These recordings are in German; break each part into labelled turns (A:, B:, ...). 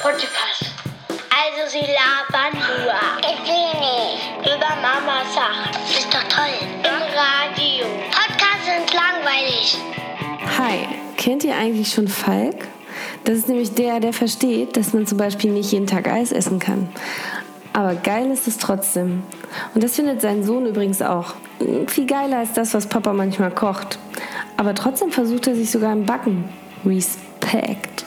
A: Potipus. Also sie labern nur.
B: Ich will nicht.
A: Über Mama Sachen.
B: Ist doch toll.
A: Im Radio.
B: Podcasts sind langweilig.
C: Hi, kennt ihr eigentlich schon Falk? Das ist nämlich der, der versteht, dass man zum Beispiel nicht jeden Tag Eis essen kann. Aber geil ist es trotzdem. Und das findet sein Sohn übrigens auch. Viel geiler als das, was Papa manchmal kocht. Aber trotzdem versucht er sich sogar im Backen. Respekt.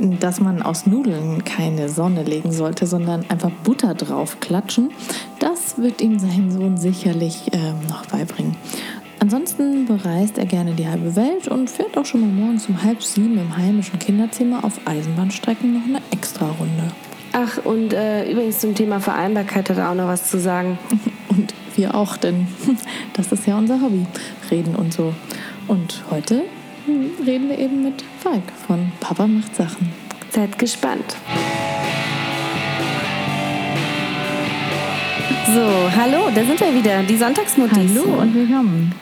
D: Dass man aus Nudeln keine Sonne legen sollte, sondern einfach Butter drauf klatschen, das wird ihm sein Sohn sicherlich ähm, noch beibringen. Ansonsten bereist er gerne die halbe Welt und fährt auch schon mal morgens um halb sieben im heimischen Kinderzimmer auf Eisenbahnstrecken noch eine Extra-Runde.
C: Ach, und äh, übrigens zum Thema Vereinbarkeit hat er auch noch was zu sagen.
D: Und wir auch, denn das ist ja unser Hobby, reden und so. Und heute reden wir eben mit Falk von Papa macht Sachen.
C: Seid gespannt. So, hallo, da sind wir wieder, die Sonntagsmutis.
D: Hallo und willkommen.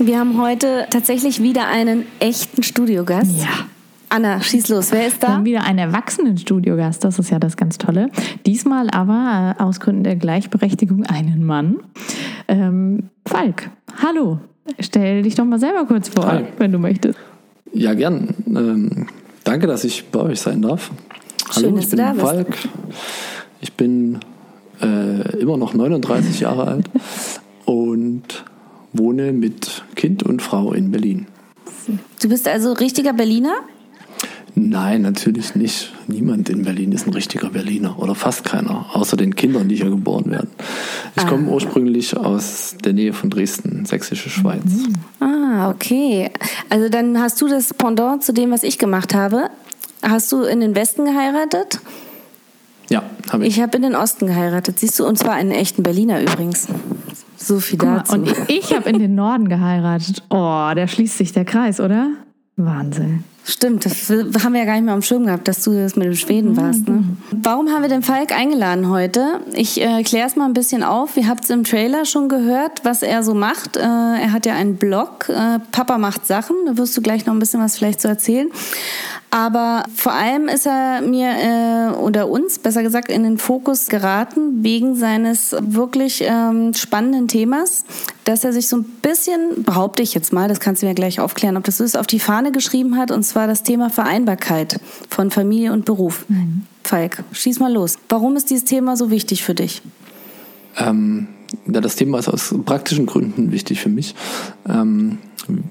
C: Wir haben heute tatsächlich wieder einen echten Studiogast.
D: Ja.
C: Anna, schieß los. Wer ist
D: Wir
C: da?
D: haben wieder einen erwachsenen Studiogast, das ist ja das ganz Tolle. Diesmal aber äh, aus Gründen der Gleichberechtigung einen Mann. Ähm, Falk, hallo. Stell dich doch mal selber kurz vor,
E: Hi.
D: wenn du möchtest.
E: Ja, gern. Ähm, danke, dass ich bei euch sein darf.
C: Schön,
E: Hallo,
C: dass
E: ich bin
C: da bist.
E: Falk. Ich bin äh, immer noch 39 Jahre alt und wohne mit Kind und Frau in Berlin.
C: Du bist also richtiger Berliner?
E: Nein, natürlich nicht. Niemand in Berlin ist ein richtiger Berliner oder fast keiner, außer den Kindern, die hier geboren werden. Ich komme ursprünglich aus der Nähe von Dresden, sächsische Schweiz.
C: Ah, okay. Also dann hast du das Pendant zu dem, was ich gemacht habe. Hast du in den Westen geheiratet?
E: Ja, habe ich.
C: Ich habe in den Osten geheiratet, siehst du, und zwar einen echten Berliner übrigens. So viel
D: Guck mal,
C: dazu.
D: und ich habe in den Norden geheiratet. Oh, da schließt sich der Kreis, oder? Wahnsinn.
C: Stimmt, das haben wir ja gar nicht mehr am Schirm gehabt, dass du das mit dem Schweden warst. Ne? Warum haben wir den Falk eingeladen heute? Ich äh, kläre es mal ein bisschen auf. Ihr habt es im Trailer schon gehört, was er so macht. Äh, er hat ja einen Blog, äh, Papa macht Sachen. Da wirst du gleich noch ein bisschen was vielleicht zu erzählen. Aber vor allem ist er mir äh, oder uns, besser gesagt, in den Fokus geraten wegen seines wirklich ähm, spannenden Themas, dass er sich so ein bisschen, behaupte ich jetzt mal, das kannst du mir gleich aufklären, ob das so ist, auf die Fahne geschrieben hat, und zwar das Thema Vereinbarkeit von Familie und Beruf. Falk, schieß mal los. Warum ist dieses Thema so wichtig für dich?
E: Ähm, ja, das Thema ist aus praktischen Gründen wichtig für mich. Ähm,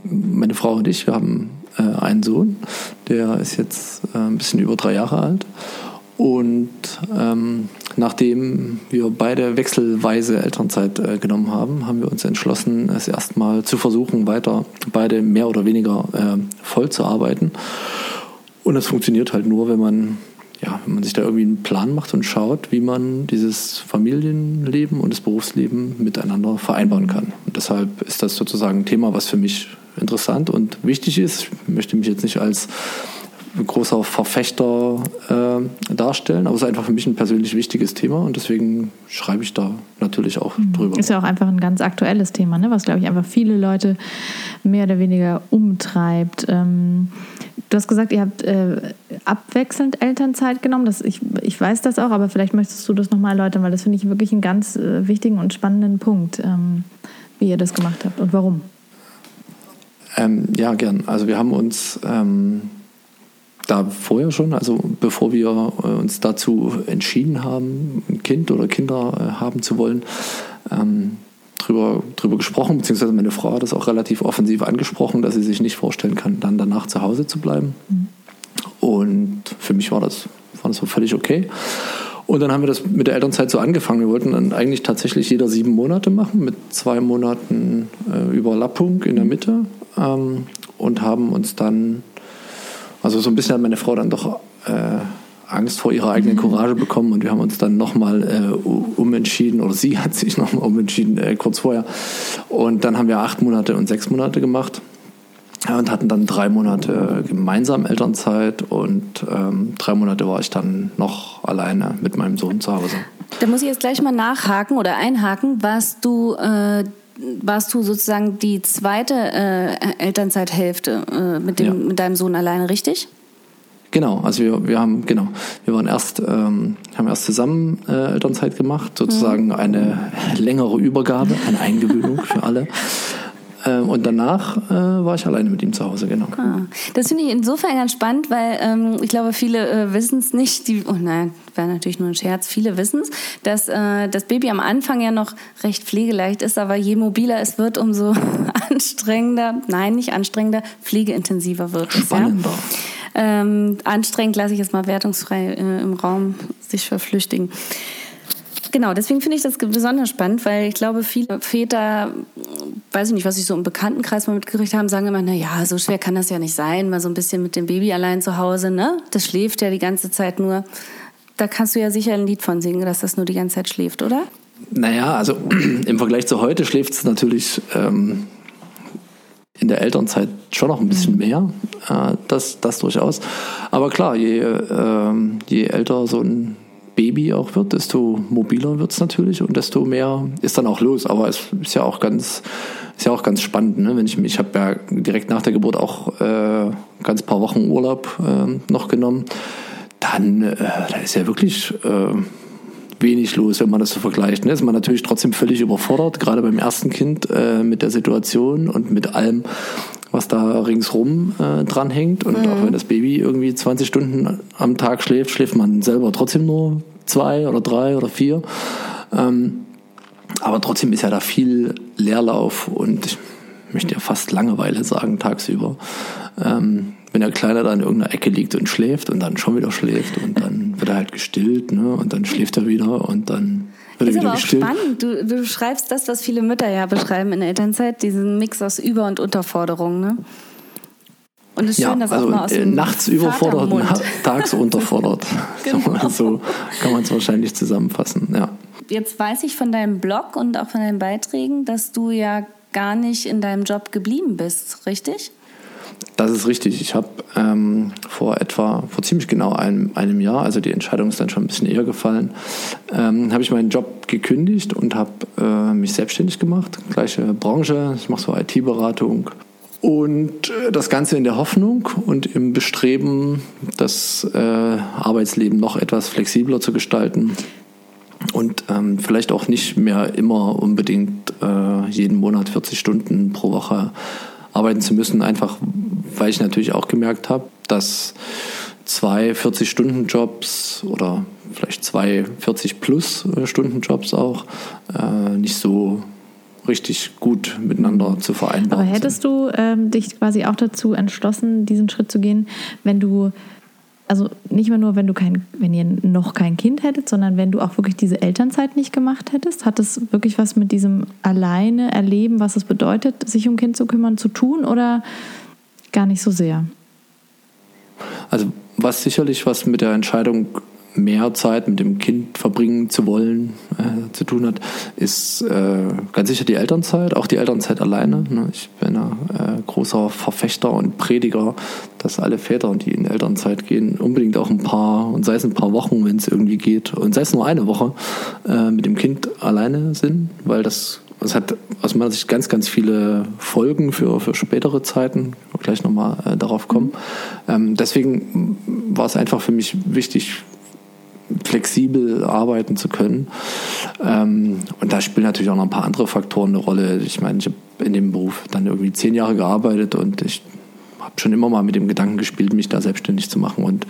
E: meine Frau und ich, wir haben äh, einen Sohn, der ist jetzt äh, ein bisschen über drei Jahre alt. Und ähm, nachdem wir beide wechselweise Elternzeit äh, genommen haben, haben wir uns entschlossen, es erstmal zu versuchen, weiter beide mehr oder weniger äh, voll zu arbeiten. Und das funktioniert halt nur, wenn man, ja, wenn man sich da irgendwie einen Plan macht und schaut, wie man dieses Familienleben und das Berufsleben miteinander vereinbaren kann. Und deshalb ist das sozusagen ein Thema, was für mich interessant und wichtig ist. Ich möchte mich jetzt nicht als großer Verfechter äh, darstellen, aber es ist einfach für mich ein persönlich wichtiges Thema und deswegen schreibe ich da natürlich auch drüber.
D: Ist ja auch einfach ein ganz aktuelles Thema, ne? was, glaube ich, einfach viele Leute mehr oder weniger umtreibt. Ähm, du hast gesagt, ihr habt äh, abwechselnd Elternzeit genommen. Das, ich, ich weiß das auch, aber vielleicht möchtest du das nochmal erläutern, weil das finde ich wirklich einen ganz äh, wichtigen und spannenden Punkt, ähm, wie ihr das gemacht habt und warum.
E: Ähm, ja, gern. Also wir haben uns ähm, da vorher schon, also bevor wir äh, uns dazu entschieden haben, ein Kind oder Kinder äh, haben zu wollen, ähm, drüber, drüber gesprochen, beziehungsweise meine Frau hat das auch relativ offensiv angesprochen, dass sie sich nicht vorstellen kann, dann danach zu Hause zu bleiben. Und für mich war das, war das so völlig okay. Und dann haben wir das mit der Elternzeit so angefangen. Wir wollten dann eigentlich tatsächlich jeder sieben Monate machen, mit zwei Monaten äh, Überlappung in der Mitte. Ähm, und haben uns dann, also so ein bisschen hat meine Frau dann doch äh, Angst vor ihrer eigenen Courage bekommen und wir haben uns dann nochmal äh, umentschieden, oder sie hat sich nochmal umentschieden, äh, kurz vorher. Und dann haben wir acht Monate und sechs Monate gemacht. Und hatten dann drei Monate gemeinsam Elternzeit und ähm, drei Monate war ich dann noch alleine mit meinem Sohn zu Hause.
C: Da muss ich jetzt gleich mal nachhaken oder einhaken. Warst du, äh, warst du sozusagen die zweite äh, Elternzeithälfte äh, mit, dem,
E: Ja.
C: mit deinem Sohn alleine, richtig?
E: Genau, also wir, wir haben, genau, wir waren erst, ähm, haben erst zusammen äh, Elternzeit gemacht, sozusagen mhm. eine längere Übergabe, eine Eingewöhnung für alle. Ähm, und danach äh, war ich alleine mit ihm zu Hause, genau. Ah,
C: das finde ich insofern ganz spannend, weil ähm, ich glaube, viele äh, wissen es nicht. Die, oh nein, wäre natürlich nur ein Scherz. Viele wissen es, dass äh, das Baby am Anfang ja noch recht pflegeleicht ist, aber je mobiler es wird, umso anstrengender, nein, nicht anstrengender, pflegeintensiver wird es.
E: Spannender. Ja?
C: Ähm, anstrengend lasse ich es mal wertungsfrei äh, im Raum sich verflüchtigen. Genau, deswegen finde ich das besonders spannend, weil ich glaube, viele Väter, weiß ich nicht, was ich so im Bekanntenkreis mal mitgekriegt haben, sagen immer, na ja, so schwer kann das ja nicht sein, mal so ein bisschen mit dem Baby allein zu Hause, ne? Das schläft ja die ganze Zeit nur. Da kannst du ja sicher ein Lied von singen, dass das nur die ganze Zeit schläft, oder?
E: Naja, also im Vergleich zu heute schläft es natürlich ähm, in der Elternzeit schon noch ein bisschen mehr, äh, das, das durchaus. Aber klar, je, äh, je älter so ein Baby auch wird, desto mobiler wird es natürlich und desto mehr ist dann auch los. Aber es ist ja auch ganz, ist ja auch ganz spannend. Ne? Wenn ich, ich habe ja direkt nach der Geburt auch äh, ganz paar Wochen Urlaub äh, noch genommen. Dann äh, da ist ja wirklich äh, wenig los, wenn man das so vergleicht. Ne? Ist man natürlich trotzdem völlig überfordert, gerade beim ersten Kind äh, mit der Situation und mit allem, was da ringsrum äh, dranhängt. Und mhm. auch wenn das Baby irgendwie 20 Stunden am Tag schläft, schläft man selber trotzdem nur zwei oder drei oder vier. Ähm, aber trotzdem ist ja da viel Leerlauf und ich möchte ja fast Langeweile sagen tagsüber. Ähm, wenn der Kleine da in irgendeiner Ecke liegt und schläft und dann schon wieder schläft und dann wird er halt gestillt ne? und dann schläft er wieder und dann wird
C: ist
E: er
C: aber auch
E: gestillt.
C: spannend. Du, du schreibst das, was viele Mütter ja beschreiben in der Elternzeit, diesen Mix aus Über- und Unterforderung. Ne?
E: Und es ist ja, schön, dass also auch mal aus dem nachts überfordert, tags unterfordert. genau. So kann man es wahrscheinlich zusammenfassen. Ja.
C: Jetzt weiß ich von deinem Blog und auch von deinen Beiträgen, dass du ja gar nicht in deinem Job geblieben bist, richtig?
E: Das ist richtig. Ich habe ähm, vor etwa, vor ziemlich genau einem, einem Jahr, also die Entscheidung ist dann schon ein bisschen eher gefallen, ähm, habe ich meinen Job gekündigt und habe äh, mich selbstständig gemacht. Gleiche Branche, ich mache so IT-Beratung. Und äh, das Ganze in der Hoffnung und im Bestreben, das äh, Arbeitsleben noch etwas flexibler zu gestalten und ähm, vielleicht auch nicht mehr immer unbedingt äh, jeden Monat 40 Stunden pro Woche arbeiten zu müssen, einfach weil ich natürlich auch gemerkt habe, dass zwei 40-Stunden-Jobs oder vielleicht zwei 40-plus-Stunden-Jobs auch äh, nicht so richtig gut miteinander zu vereinbaren.
D: Aber hättest sind. du ähm, dich quasi auch dazu entschlossen, diesen Schritt zu gehen, wenn du also nicht mehr nur, wenn du kein, wenn ihr noch kein Kind hättet, sondern wenn du auch wirklich diese Elternzeit nicht gemacht hättest, hat es wirklich was mit diesem alleine erleben, was es bedeutet, sich um Kind zu kümmern, zu tun oder gar nicht so sehr?
E: Also was sicherlich was mit der Entscheidung mehr Zeit mit dem Kind verbringen zu wollen, äh, zu tun hat, ist äh, ganz sicher die Elternzeit, auch die Elternzeit alleine. Ne? Ich bin ein äh, großer Verfechter und Prediger, dass alle Väter, die in Elternzeit gehen, unbedingt auch ein paar, und sei es ein paar Wochen, wenn es irgendwie geht, und sei es nur eine Woche, äh, mit dem Kind alleine sind, weil das es hat aus meiner Sicht ganz, ganz viele Folgen für, für spätere Zeiten. Gleich nochmal äh, darauf kommen. Ähm, deswegen war es einfach für mich wichtig, flexibel arbeiten zu können. Ähm, und da spielen natürlich auch noch ein paar andere Faktoren eine Rolle. Ich meine, ich habe in dem Beruf dann irgendwie zehn Jahre gearbeitet und ich habe schon immer mal mit dem Gedanken gespielt, mich da selbstständig zu machen. Und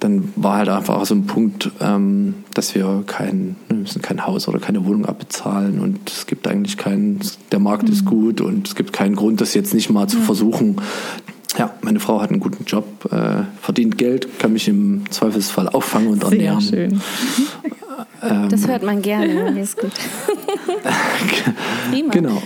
E: dann war halt einfach so ein Punkt, ähm, dass wir kein, wir müssen kein Haus oder keine Wohnung abbezahlen und es gibt eigentlich keinen, der Markt mhm. ist gut und es gibt keinen Grund, das jetzt nicht mal zu mhm. versuchen. Ja, meine Frau hat einen guten Job, äh, verdient Geld, kann mich im Zweifelsfall auffangen und ernähren.
D: Sehr schön.
C: Ähm, das hört man gerne, das ist gut.
E: Prima. Genau.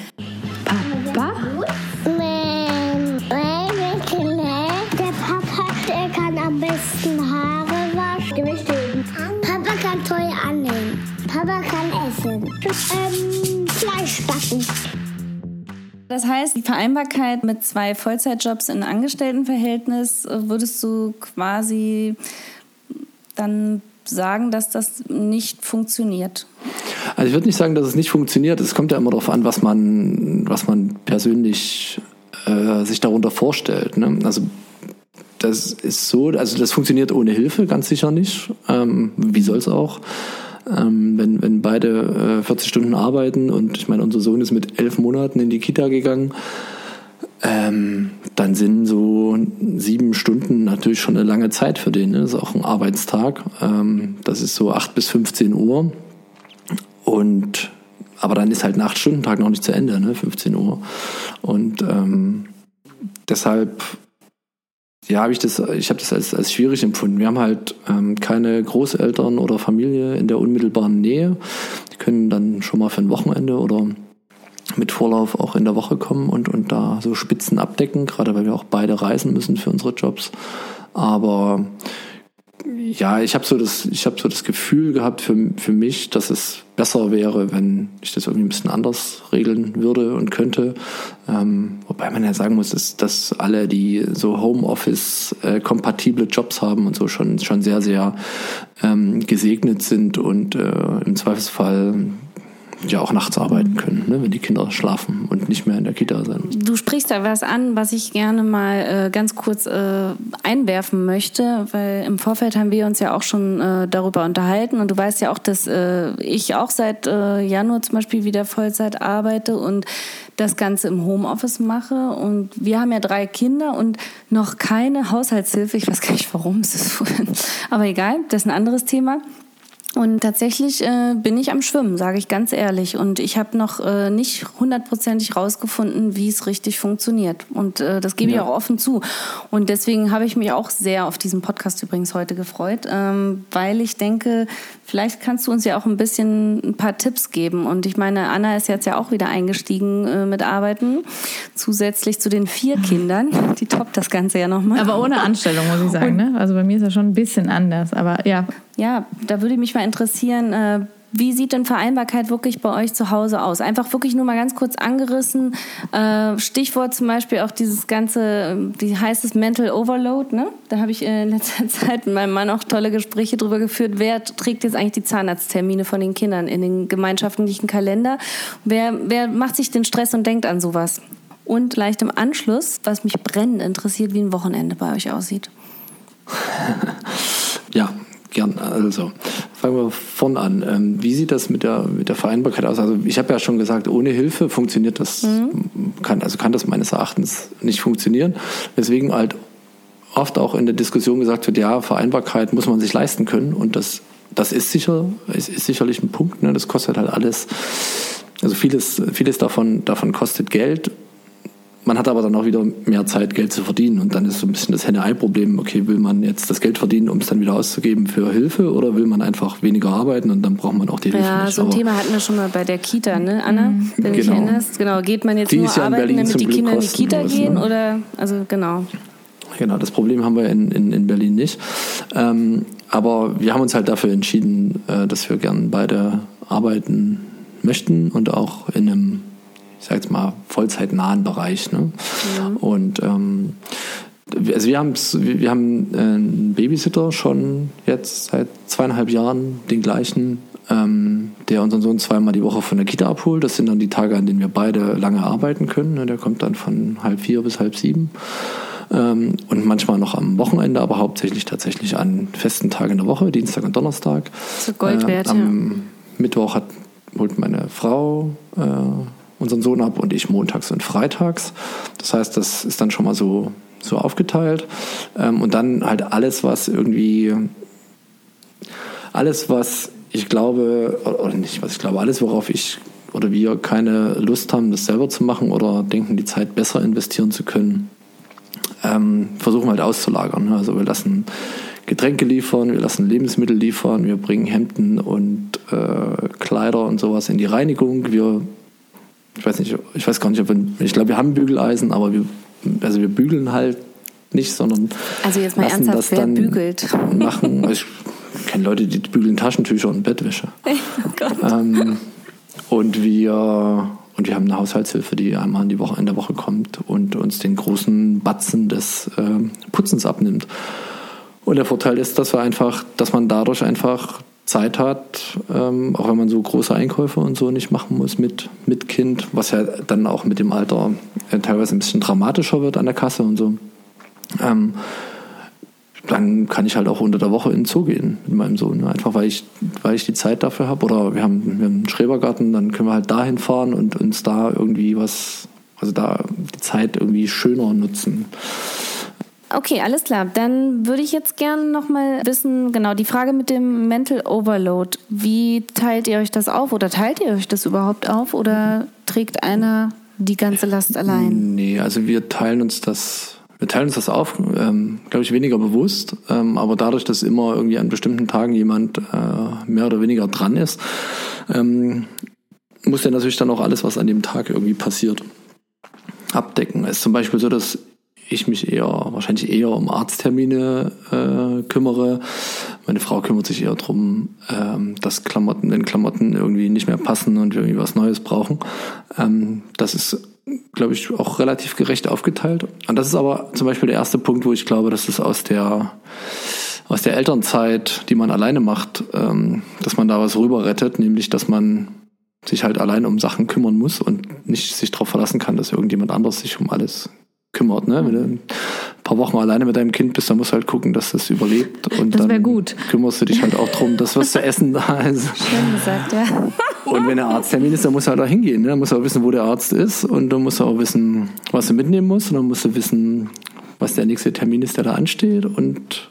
C: Das heißt, die Vereinbarkeit mit zwei Vollzeitjobs in Angestelltenverhältnis äh, würdest du quasi dann sagen, dass das nicht funktioniert?
E: Also ich würde nicht sagen, dass es nicht funktioniert. Es kommt ja immer darauf an, was man, was man persönlich äh, sich darunter vorstellt. Ne? Also das ist so, also das funktioniert ohne Hilfe ganz sicher nicht. Ähm, wie soll es auch? Ähm, wenn, wenn beide äh, 40 Stunden arbeiten und ich meine, unser Sohn ist mit elf Monaten in die Kita gegangen, ähm, dann sind so sieben Stunden natürlich schon eine lange Zeit für den. Ne? Das ist auch ein Arbeitstag. Ähm, das ist so acht bis 15 Uhr. Und aber dann ist halt ein Acht-Stunden-Tag noch nicht zu Ende, ne? 15 Uhr. Und ähm, deshalb ja, habe ich das, ich habe das als, als schwierig empfunden. Wir haben halt ähm, keine Großeltern oder Familie in der unmittelbaren Nähe. Die können dann schon mal für ein Wochenende oder mit Vorlauf auch in der Woche kommen und, und da so Spitzen abdecken, gerade weil wir auch beide reisen müssen für unsere Jobs. Aber ja, ich habe so das, ich habe so das Gefühl gehabt für, für mich, dass es besser wäre, wenn ich das irgendwie ein bisschen anders regeln würde und könnte. Ähm, wobei man ja sagen muss, dass, dass alle, die so Homeoffice-kompatible Jobs haben und so schon, schon sehr, sehr ähm, gesegnet sind und äh, im Zweifelsfall ja auch nachts arbeiten können, ne, wenn die Kinder schlafen und nicht mehr in der Kita sind.
C: Du sprichst da was an, was ich gerne mal äh, ganz kurz äh, einwerfen möchte, weil im Vorfeld haben wir uns ja auch schon äh, darüber unterhalten und du weißt ja auch, dass äh, ich auch seit äh, Januar zum Beispiel wieder Vollzeit arbeite und das Ganze im Homeoffice mache und wir haben ja drei Kinder und noch keine Haushaltshilfe. Ich weiß gar nicht warum, es ist aber egal, das ist ein anderes Thema. Und tatsächlich äh, bin ich am Schwimmen, sage ich ganz ehrlich. Und ich habe noch äh, nicht hundertprozentig rausgefunden, wie es richtig funktioniert. Und äh, das gebe ja. ich auch offen zu. Und deswegen habe ich mich auch sehr auf diesen Podcast übrigens heute gefreut, ähm, weil ich denke, vielleicht kannst du uns ja auch ein bisschen ein paar Tipps geben. Und ich meine, Anna ist jetzt ja auch wieder eingestiegen äh, mit Arbeiten, zusätzlich zu den vier Kindern. Die toppt das Ganze ja nochmal.
D: Aber ohne Anstellung, muss ich sagen. ne? Also bei mir ist das schon ein bisschen anders. Aber ja,
C: ja, da würde mich mal interessieren, äh, wie sieht denn Vereinbarkeit wirklich bei euch zu Hause aus? Einfach wirklich nur mal ganz kurz angerissen. Äh, Stichwort zum Beispiel auch dieses ganze, wie heißt es, Mental Overload. Ne? Da habe ich in letzter Zeit mit meinem Mann auch tolle Gespräche drüber geführt. Wer trägt jetzt eigentlich die Zahnarzttermine von den Kindern in den gemeinschaftlichen Kalender? Wer, wer macht sich den Stress und denkt an sowas? Und leicht im Anschluss, was mich brennend interessiert, wie ein Wochenende bei euch aussieht.
E: ja, Gern, also fangen wir vorne an. Ähm, wie sieht das mit der, mit der Vereinbarkeit aus? Also ich habe ja schon gesagt, ohne Hilfe funktioniert das, mhm. kann, also kann das meines Erachtens nicht funktionieren. Deswegen halt oft auch in der Diskussion gesagt wird, ja, Vereinbarkeit muss man sich leisten können und das, das ist sicher, ist, ist sicherlich ein Punkt. Ne? Das kostet halt alles, also vieles, vieles davon, davon kostet Geld man hat aber dann auch wieder mehr Zeit, Geld zu verdienen. Und dann ist so ein bisschen das Henne-Ei-Problem. Okay, will man jetzt das Geld verdienen, um es dann wieder auszugeben für Hilfe oder will man einfach weniger arbeiten und dann braucht man auch die Hilfe
C: ja,
E: nicht.
C: so ein aber Thema hatten wir schon mal bei der Kita, ne, Anna? Mhm. Wenn genau. dich erinnerst. Genau, geht man jetzt die nur ja arbeiten, damit die Kinder in die Kita gehen ne? oder, also genau.
E: Genau, das Problem haben wir in, in, in Berlin nicht. Ähm, aber wir haben uns halt dafür entschieden, äh, dass wir gern beide arbeiten möchten und auch in einem ich sage jetzt mal, vollzeitnahen Bereich. Ne? Ja. Und ähm, also wir, wir haben einen Babysitter schon jetzt seit zweieinhalb Jahren, den gleichen, ähm, der unseren Sohn zweimal die Woche von der Kita abholt. Das sind dann die Tage, an denen wir beide lange arbeiten können. Ne? Der kommt dann von halb vier bis halb sieben. Ähm, und manchmal noch am Wochenende, aber hauptsächlich tatsächlich an festen Tagen in der Woche, Dienstag und Donnerstag.
C: So Gold wert, äh, am
E: ja. Mittwoch hat, holt meine Frau äh, unseren Sohn ab und ich montags und freitags. Das heißt, das ist dann schon mal so, so aufgeteilt. Ähm, und dann halt alles, was irgendwie, alles, was ich glaube, oder nicht, was ich glaube, alles, worauf ich oder wir keine Lust haben, das selber zu machen oder denken, die Zeit besser investieren zu können, ähm, versuchen halt auszulagern. Also wir lassen Getränke liefern, wir lassen Lebensmittel liefern, wir bringen Hemden und äh, Kleider und sowas in die Reinigung, wir ich weiß nicht, ich weiß gar nicht, ob wir, ich glaube, wir haben Bügeleisen, aber wir, also wir bügeln halt nicht, sondern
C: also jetzt mal lassen ernsthaft, das dann bügelt?
E: machen. Ich kenne Leute, die bügeln Taschentücher und Bettwäsche.
C: Oh Gott.
E: Ähm, und wir und wir haben eine Haushaltshilfe, die einmal in, die Woche, in der Woche kommt und uns den großen Batzen des äh, Putzens abnimmt. Und der Vorteil ist, dass wir einfach, dass man dadurch einfach Zeit hat, ähm, auch wenn man so große Einkäufe und so nicht machen muss mit, mit Kind, was ja dann auch mit dem Alter äh, teilweise ein bisschen dramatischer wird an der Kasse und so. Ähm, dann kann ich halt auch unter der Woche in den Zoo gehen mit meinem Sohn. Ne? Einfach weil ich, weil ich die Zeit dafür habe. Oder wir haben, wir haben einen Schrebergarten, dann können wir halt dahin fahren und uns da irgendwie was, also da die Zeit irgendwie schöner nutzen.
C: Okay, alles klar. Dann würde ich jetzt gerne nochmal wissen, genau, die Frage mit dem Mental Overload. Wie teilt ihr euch das auf oder teilt ihr euch das überhaupt auf oder trägt einer die ganze Last allein?
E: Nee, also wir teilen uns das, wir teilen uns das auf, ähm, glaube ich, weniger bewusst, ähm, aber dadurch, dass immer irgendwie an bestimmten Tagen jemand äh, mehr oder weniger dran ist, ähm, muss der natürlich dann auch alles, was an dem Tag irgendwie passiert, abdecken. Es ist zum Beispiel so, dass ich mich eher, wahrscheinlich eher um Arzttermine äh, kümmere. Meine Frau kümmert sich eher darum, ähm, dass Klamotten, wenn Klamotten irgendwie nicht mehr passen und wir irgendwie was Neues brauchen. Ähm, das ist, glaube ich, auch relativ gerecht aufgeteilt. Und das ist aber zum Beispiel der erste Punkt, wo ich glaube, dass es aus der aus der Elternzeit, die man alleine macht, ähm, dass man da was rüber rettet, nämlich dass man sich halt allein um Sachen kümmern muss und nicht sich darauf verlassen kann, dass irgendjemand anders sich um alles kümmert. Ne? Wenn du ein paar Wochen alleine mit deinem Kind bist, dann musst du halt gucken, dass das überlebt. Und
D: Das
E: dann
D: gut.
E: kümmerst du dich halt auch drum, dass was zu essen da ist.
C: Schön gesagt, ja.
E: Und wenn der Arzttermin ist, dann musst du halt da hingehen. Ne? Dann musst du auch wissen, wo der Arzt ist. Und dann musst du auch wissen, was du mitnehmen musst. Und dann musst du wissen, was der nächste Termin ist, der da ansteht. Und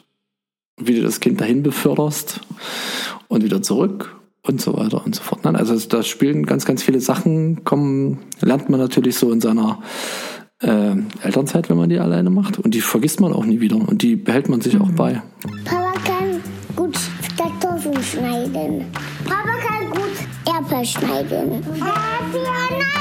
E: wie du das Kind dahin beförderst und wieder zurück und so weiter und so fort. Nein, Also da spielen ganz, ganz viele Sachen, kommen, lernt man natürlich so in seiner äh, Elternzeit, wenn man die alleine macht. Und die vergisst man auch nie wieder. Und die behält man sich auch bei.
B: Papa kann gut Kartoffeln schneiden. Papa kann gut Erdbeer schneiden. Erdbeer schneiden!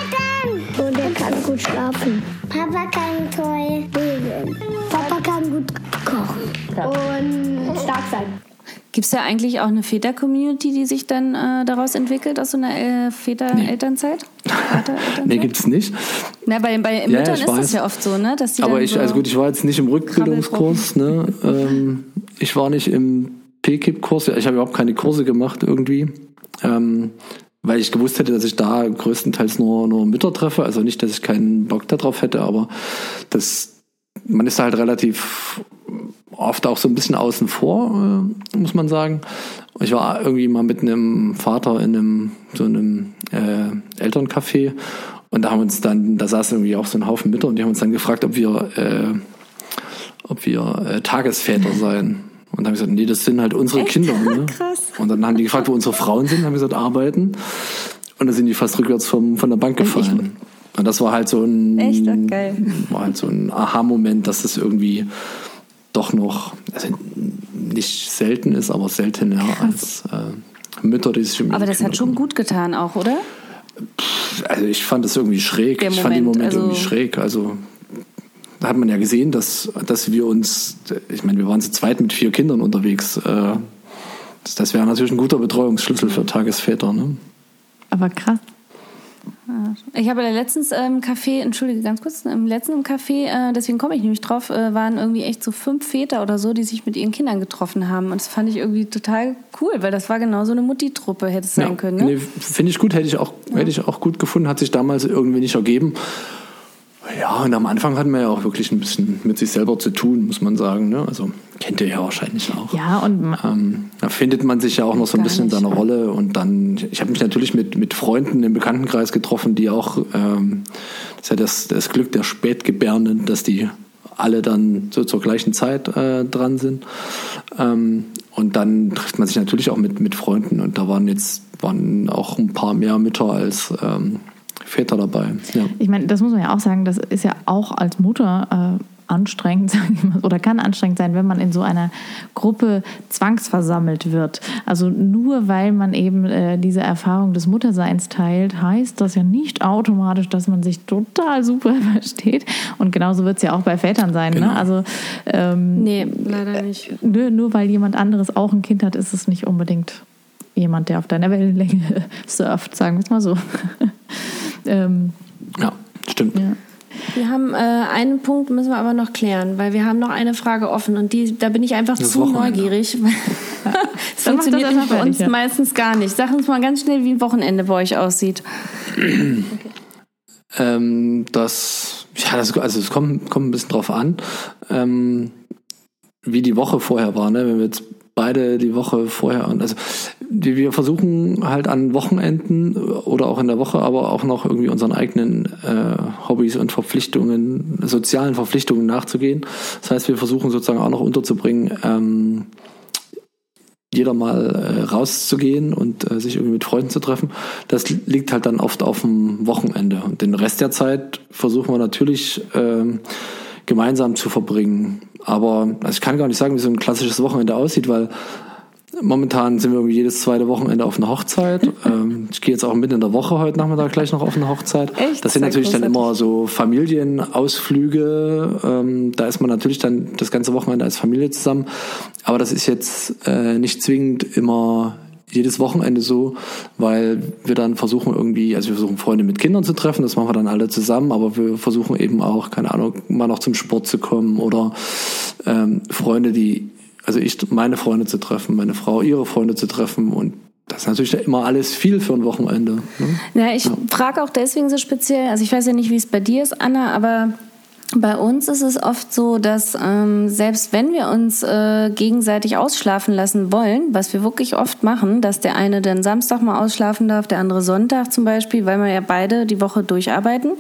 B: Und er kann gut schlafen. Papa kann toll lesen. Papa kann gut kochen. Und stark sein.
C: Gibt es da eigentlich auch eine Väter-Community, die sich dann äh, daraus entwickelt, aus so einer äh, Väter-Elternzeit? Vater-Elternzeit?
E: Nee, gibt's nicht.
C: Na, bei, bei
E: Ja,
C: Müttern
E: ich
C: ist das
E: weiß.
C: ja oft so, ne? Dass die
E: Aber ich,
C: so
E: also gut, ich war jetzt nicht im Rückbildungskurs, ne? Ähm, ich war nicht im PKIP-Kurs, ja, ich habe überhaupt keine Kurse gemacht irgendwie. Ähm, weil ich gewusst hätte, dass ich da größtenteils nur, nur Mütter treffe. Also nicht, dass ich keinen Bock darauf hätte, aber das, man ist da halt relativ oft auch so ein bisschen außen vor, äh, muss man sagen. Ich war irgendwie mal mit einem Vater in einem so einem äh, Elterncafé und da haben uns dann, da saßen irgendwie auch so ein Haufen Mütter und die haben uns dann gefragt, ob wir, äh, ob wir äh, Tagesväter seien. Und dann haben wir gesagt, nee, das sind halt unsere Kinder. Ne?
C: Krass.
E: Und dann haben die gefragt, wo unsere Frauen sind, haben wir gesagt, arbeiten. Und dann sind die fast rückwärts vom, von der Bank gefallen. Und das war halt so ein,
C: Echt? Geil.
E: war halt so ein Aha-Moment, dass das irgendwie doch noch, also nicht selten ist, aber seltener als äh, Mütter, die sich um
C: Aber das
E: Kinder
C: hat schon gut getan auch, oder?
E: Also ich fand das irgendwie schräg.
C: Der
E: ich fand den
C: Moment,
E: Moment
C: also-
E: irgendwie schräg. Also da hat man ja gesehen, dass, dass wir uns, ich meine, wir waren zu zweit mit vier Kindern unterwegs. Äh, das, das wäre natürlich ein guter Betreuungsschlüssel für Tagesväter. Ne?
D: Aber krass.
C: Ich habe ja letztens im Café, entschuldige ganz kurz, im letzten Café, äh, deswegen komme ich nämlich drauf, äh, waren irgendwie echt so fünf Väter oder so, die sich mit ihren Kindern getroffen haben. Und das fand ich irgendwie total cool, weil das war genau so eine Mutti-Truppe, hätte es sein können. Ne?
E: Nee, Finde ich gut, hätte ich, auch, hätte ich auch gut gefunden, hat sich damals irgendwie nicht ergeben. Ja, und am Anfang hatten wir ja auch wirklich ein bisschen mit sich selber zu tun, muss man sagen. Ne? Also kennt ihr ja wahrscheinlich auch.
D: Ja, und
E: Ähm, da findet man sich ja auch noch so ein bisschen in seiner Rolle. Und dann, ich habe mich natürlich mit, mit Freunden im Bekanntenkreis getroffen, die auch, ähm, das ist ja das, das Glück der Spätgebärenden, dass die alle dann so zur gleichen Zeit äh, dran sind. Ähm, und dann trifft man sich natürlich auch mit, mit Freunden. Und da waren jetzt waren auch ein paar mehr Mütter als ähm, Väter dabei. Ja.
D: ich meine, das muss man ja auch sagen, das ist ja auch als Mutter äh, anstrengend, mal, oder kann anstrengend sein, wenn man in so einer Gruppe zwangsversammelt wird. Also nur weil man eben äh, diese Erfahrung des Mutterseins teilt, heißt das ja nicht automatisch, dass man sich total super versteht. Und genauso wird es ja auch bei Vätern sein.
E: Genau.
D: Ne? Also ähm,
C: Nee, leider nicht.
D: nur, nur weil jemand anderes auch ein Kind hat, ist es nicht unbedingt jemand, der auf deiner Wellenlänge surft, sagen wir es mal so. Ähm,
E: ja, stimmt.
D: ja.
F: Wir haben äh, einen Punkt, müssen wir aber noch klären, weil wir haben noch eine Frage offen und die, da bin ich einfach
E: Das
F: zu
E: Wochenende.
F: neugierig.
C: Das
D: das
C: funktioniert nämlich bei uns
D: ja.
C: meistens gar nicht. Sag uns mal ganz schnell, wie ein Wochenende bei euch aussieht.
E: Ähm, das, ja, das, also es kommt, kommt ein bisschen drauf an. Ähm, wie die Woche vorher war, ne? wenn wir jetzt beide die Woche vorher und also wir versuchen halt an Wochenenden oder auch in der Woche, aber auch noch irgendwie unseren eigenen äh, Hobbys und Verpflichtungen, sozialen Verpflichtungen nachzugehen. Das heißt, wir versuchen sozusagen auch noch unterzubringen, ähm, jeder mal äh, rauszugehen und äh, sich irgendwie mit Freunden zu treffen. Das liegt halt dann oft auf dem Wochenende. Und den Rest der Zeit versuchen wir natürlich äh, gemeinsam zu verbringen. Aber also ich kann gar nicht sagen, wie so ein klassisches Wochenende aussieht, weil momentan sind wir jedes zweite Wochenende auf einer Hochzeit. ähm, ich gehe jetzt auch mitten in der Woche heute Nachmittag gleich noch auf eine Hochzeit.
C: Echt?
E: Das sind natürlich dann immer so Familienausflüge. Ähm, da ist man natürlich dann das ganze Wochenende als Familie zusammen. Aber das ist jetzt äh, nicht zwingend immer jedes Wochenende so, weil wir dann versuchen irgendwie, also wir versuchen Freunde mit Kindern zu treffen, das machen wir dann alle zusammen, aber wir versuchen eben auch, keine Ahnung, mal noch zum Sport zu kommen oder ähm, Freunde, die, also ich, meine Freunde zu treffen, meine Frau, ihre Freunde zu treffen und das ist natürlich immer alles viel für ein Wochenende. Ne?
C: Ja, ich frage auch deswegen so speziell, also ich weiß ja nicht, wie es bei dir ist, Anna, aber bei uns ist es oft so, dass ähm, selbst wenn wir uns äh, gegenseitig ausschlafen lassen wollen, was wir wirklich oft machen, dass der eine dann Samstag mal ausschlafen darf, der andere Sonntag zum Beispiel, weil wir ja beide die Woche durcharbeiten,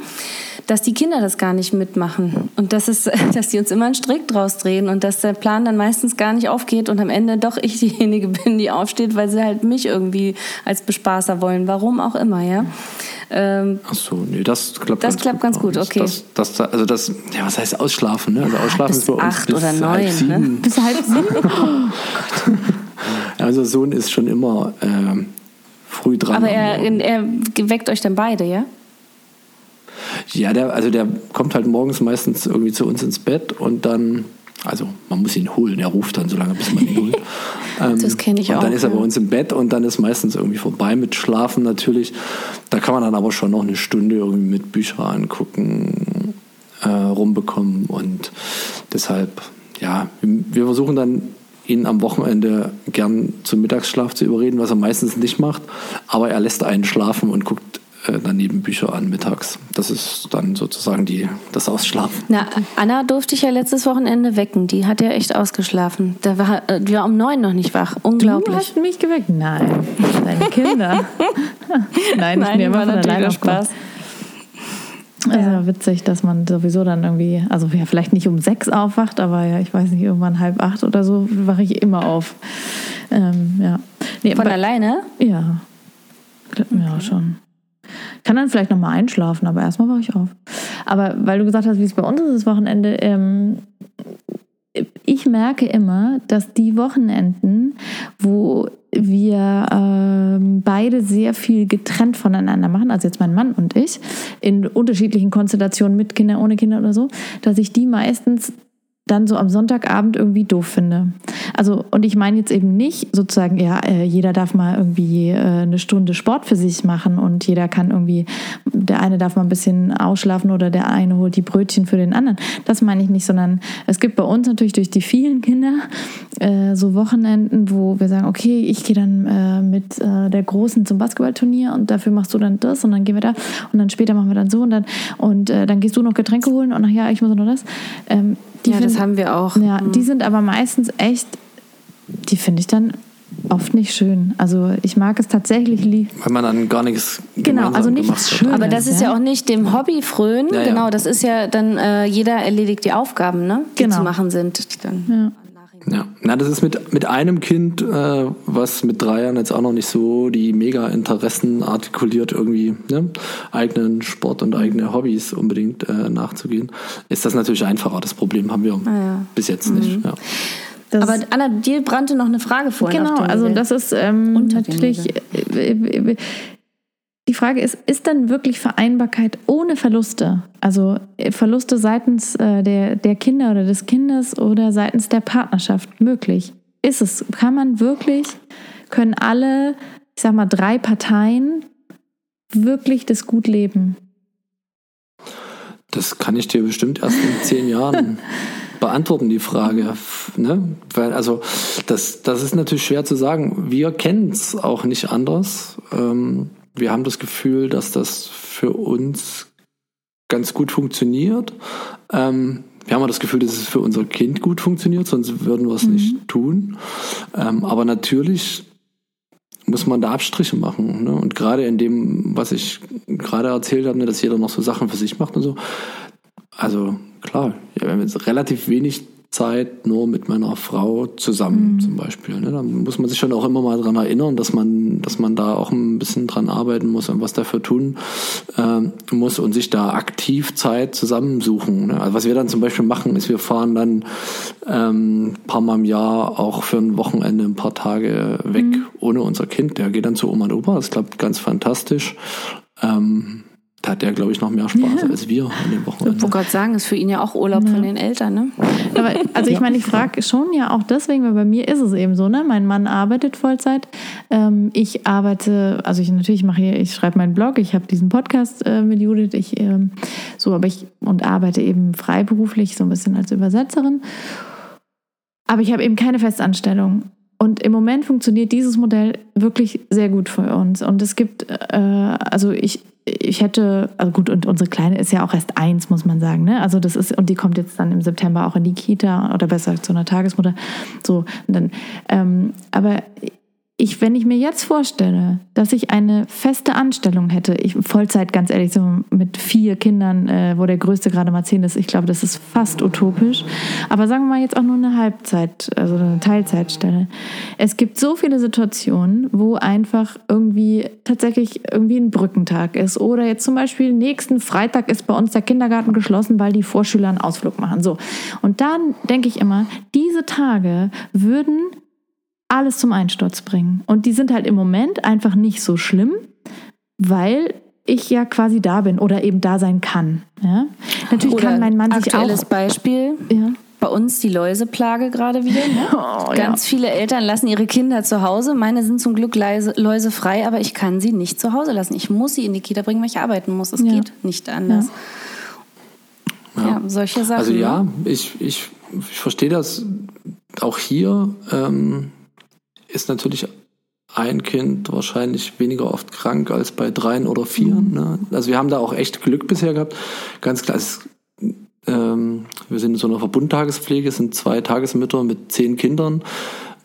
C: dass die Kinder das gar nicht mitmachen und dass, es, dass die uns immer einen Strick draus drehen und dass der Plan dann meistens gar nicht aufgeht und am Ende doch ich diejenige bin, die aufsteht, weil sie halt mich irgendwie als Bespaßer wollen, warum auch immer, ja. Ähm,
E: Ach so, nee, das klappt
C: Das
E: ganz
C: klappt ganz gut,
E: Das-
C: okay.
E: Das, das, also das, ja, was heißt ausschlafen? Ne? Also ausschlafen
C: bis
E: ist bei uns
C: acht
E: bis
C: oder
E: halb
C: neun, ne?
E: sieben.
D: Bis halb sieben.
E: Ja, Also Sohn ist schon immer ähm, früh dran.
C: aber er, er weckt euch dann beide, ja?
E: Ja, der, also der kommt halt morgens meistens irgendwie zu uns ins Bett und dann, also man muss ihn holen, er ruft dann so lange, bis man ihn holt. Ähm,
C: Das kenn ich
E: und dann
C: auch,
E: ist er bei uns im Bett und dann ist meistens irgendwie vorbei mit Schlafen natürlich. Da kann man dann aber schon noch eine Stunde irgendwie mit Bücher angucken, äh, rumbekommen und deshalb, ja, wir versuchen dann ihn am Wochenende gern zum Mittagsschlaf zu überreden, was er meistens nicht macht, aber er lässt einen schlafen und guckt daneben Bücher an mittags. Das ist dann sozusagen die, das Ausschlafen.
C: Na, Anna durfte ich ja letztes Wochenende wecken. Die hat ja echt ausgeschlafen. Da war, äh, die war um neun noch nicht wach.
D: Du
C: Unglaublich.
D: hast mich geweckt. Nein, deine Kinder. Nein, ich bin ja immer von alleine aufgewacht. Also witzig, dass man sowieso dann irgendwie, also ja, vielleicht nicht um sechs aufwacht, aber ja, ich weiß nicht, irgendwann halb acht oder so wache ich immer auf. Ähm, ja. Nee,
C: Von alleine?
D: Ja. Ja, schon. Kann dann vielleicht nochmal einschlafen, aber erstmal wache ich auf. Aber weil du gesagt hast, wie es bei uns ist, das Wochenende, ähm, ich merke immer, dass die Wochenenden, wo wir ähm, beide sehr viel getrennt voneinander machen, also jetzt mein Mann und ich, in unterschiedlichen Konstellationen mit Kindern, ohne Kinder oder so, dass ich die meistens dann so am Sonntagabend irgendwie doof finde. Also, und ich meine jetzt eben nicht sozusagen, ja, äh, jeder darf mal irgendwie äh, eine Stunde Sport für sich machen und jeder kann irgendwie, der eine darf mal ein bisschen ausschlafen oder der eine holt die Brötchen für den anderen. Das meine ich nicht, sondern es gibt bei uns natürlich durch die vielen Kinder äh, so Wochenenden, wo wir sagen, okay, ich gehe dann mit der Großen zum Basketballturnier und dafür machst du dann das und dann gehen wir da und dann später machen wir dann so und dann und dann gehst du noch Getränke holen und ach ja, ich muss noch das. Ähm, die
C: ja, das
D: finden-
C: haben wir auch.
D: ja, die sind aber meistens echt, die finde ich dann oft nicht schön. Also ich mag es tatsächlich lieb.
E: Weil man dann gar nichts
D: Genau, also nichts
E: hat.
D: Schönes.
C: Aber das ist ja
D: Ja.
C: auch nicht dem Hobby frönen.
E: Ja, ja.
C: Genau, das ist ja dann, äh, jeder erledigt die Aufgaben, ne? Die
D: Genau.
C: zu machen sind. Dann.
D: Ja.
E: Na, das ist mit, mit einem Kind, äh, was mit drei Jahren jetzt auch noch nicht so die mega Interessen artikuliert, irgendwie ne, eigenen Sport und eigene Hobbys unbedingt äh, nachzugehen, ist das natürlich einfacher. Das Problem haben wir
C: Ah, ja.
E: bis jetzt nicht. Ja.
D: Das
C: Aber Anna, dir brannte noch eine Frage vor.
D: genau, also das ist ähm, natürlich. Äh, äh, äh, die Frage ist, ist dann wirklich Vereinbarkeit ohne Verluste? Also äh, Verluste seitens äh, der, der Kinder oder des Kindes oder seitens der Partnerschaft möglich? Ist es? Kann man wirklich, können alle, ich sag mal, drei Parteien wirklich das gut leben?
E: Das kann ich dir bestimmt erst in zehn Jahren beantworten, die Frage. Ne? Weil, also, das, das ist natürlich schwer zu sagen. Wir kennen es auch nicht anders. Ähm, wir haben das Gefühl, dass das für uns ganz gut funktioniert. Ähm, wir haben ja das Gefühl, dass es für unser Kind gut funktioniert, sonst würden wir es
D: Mhm.
E: nicht tun. Ähm, aber natürlich muss man da Abstriche machen. Ne? Und gerade in dem, was ich gerade erzählt habe, ne, dass jeder noch so Sachen für sich macht und so. Also klar, wir haben jetzt relativ wenig Zeit nur mit meiner Frau zusammen zum Beispiel. Ne? Da muss man sich schon auch immer mal dran erinnern, dass man, dass man da auch ein bisschen dran arbeiten muss und was dafür tun ähm, muss und sich da aktiv Zeit zusammensuchen. Ne? Also was wir dann zum Beispiel machen, ist, wir fahren dann ähm, ein paar Mal im Jahr auch für ein Wochenende ein paar Tage weg ohne unser Kind. Der geht dann zu Oma und Opa, das klappt ganz fantastisch. Ähm, da hat der, glaube ich, noch mehr Spaß als wir an dem
C: Ich
E: Wochenende.
C: wollte gerade sagen, ist für ihn ja auch Urlaub von den Eltern, ne?
D: Aber, also ich meine, ich frage schon ja auch deswegen, weil bei mir ist es eben so, ne? Mein Mann arbeitet Vollzeit. Ähm, ich arbeite, also ich natürlich mache hier, ich schreibe meinen Blog, ich habe diesen Podcast äh, mit Judith, ich ähm, so, aber ich und arbeite eben freiberuflich so ein bisschen als Übersetzerin. Aber ich habe eben keine Festanstellung. Und im Moment funktioniert dieses Modell wirklich sehr gut für uns. Und es gibt, äh, also ich, ich hätte, also gut, und unsere Kleine ist ja auch erst eins, muss man sagen. Ne? Also das ist, und die kommt jetzt dann im September auch in die Kita oder besser zu einer Tagesmutter. So, dann, ähm, aber ich, wenn ich mir jetzt vorstelle, dass ich eine feste Anstellung hätte, ich Vollzeit, ganz ehrlich, so mit vier Kindern, äh, wo der größte gerade mal zehn ist, ich glaube, das ist fast utopisch. Aber sagen wir mal jetzt auch nur eine Halbzeit, also eine Teilzeitstelle. Es gibt so viele Situationen, wo einfach irgendwie tatsächlich irgendwie ein Brückentag ist. Oder jetzt zum Beispiel nächsten Freitag ist bei uns der Kindergarten geschlossen, weil die Vorschüler einen Ausflug machen. So. Und dann denke ich immer, diese Tage würden alles zum Einsturz bringen. Und die sind halt im Moment einfach nicht so schlimm, weil ich ja quasi da bin oder eben da sein kann. Ja? Natürlich
C: Oder
D: kann mein Mann sich
C: aktuelles
D: auch.
C: Beispiel.
D: Ja.
C: Bei uns die Läuseplage gerade wieder. Ne?
D: Oh,
C: Ganz viele Eltern lassen ihre Kinder zu Hause. Meine sind zum Glück leise, läusefrei, aber ich kann sie nicht zu Hause lassen. Ich muss sie in die Kita bringen, weil ich arbeiten muss. Es
D: Ja.
C: geht nicht anders. Ja, solche Sachen.
E: Also ja,
C: ne?
E: ich, ich, ich verstehe das. Auch hier ähm, ist natürlich ein Kind wahrscheinlich weniger oft krank als bei dreien oder vieren. Ne? Also wir haben da auch echt Glück bisher gehabt. Ganz klar, es, ähm, wir sind in so einer Verbundtagespflege, es sind zwei Tagesmütter mit zehn Kindern.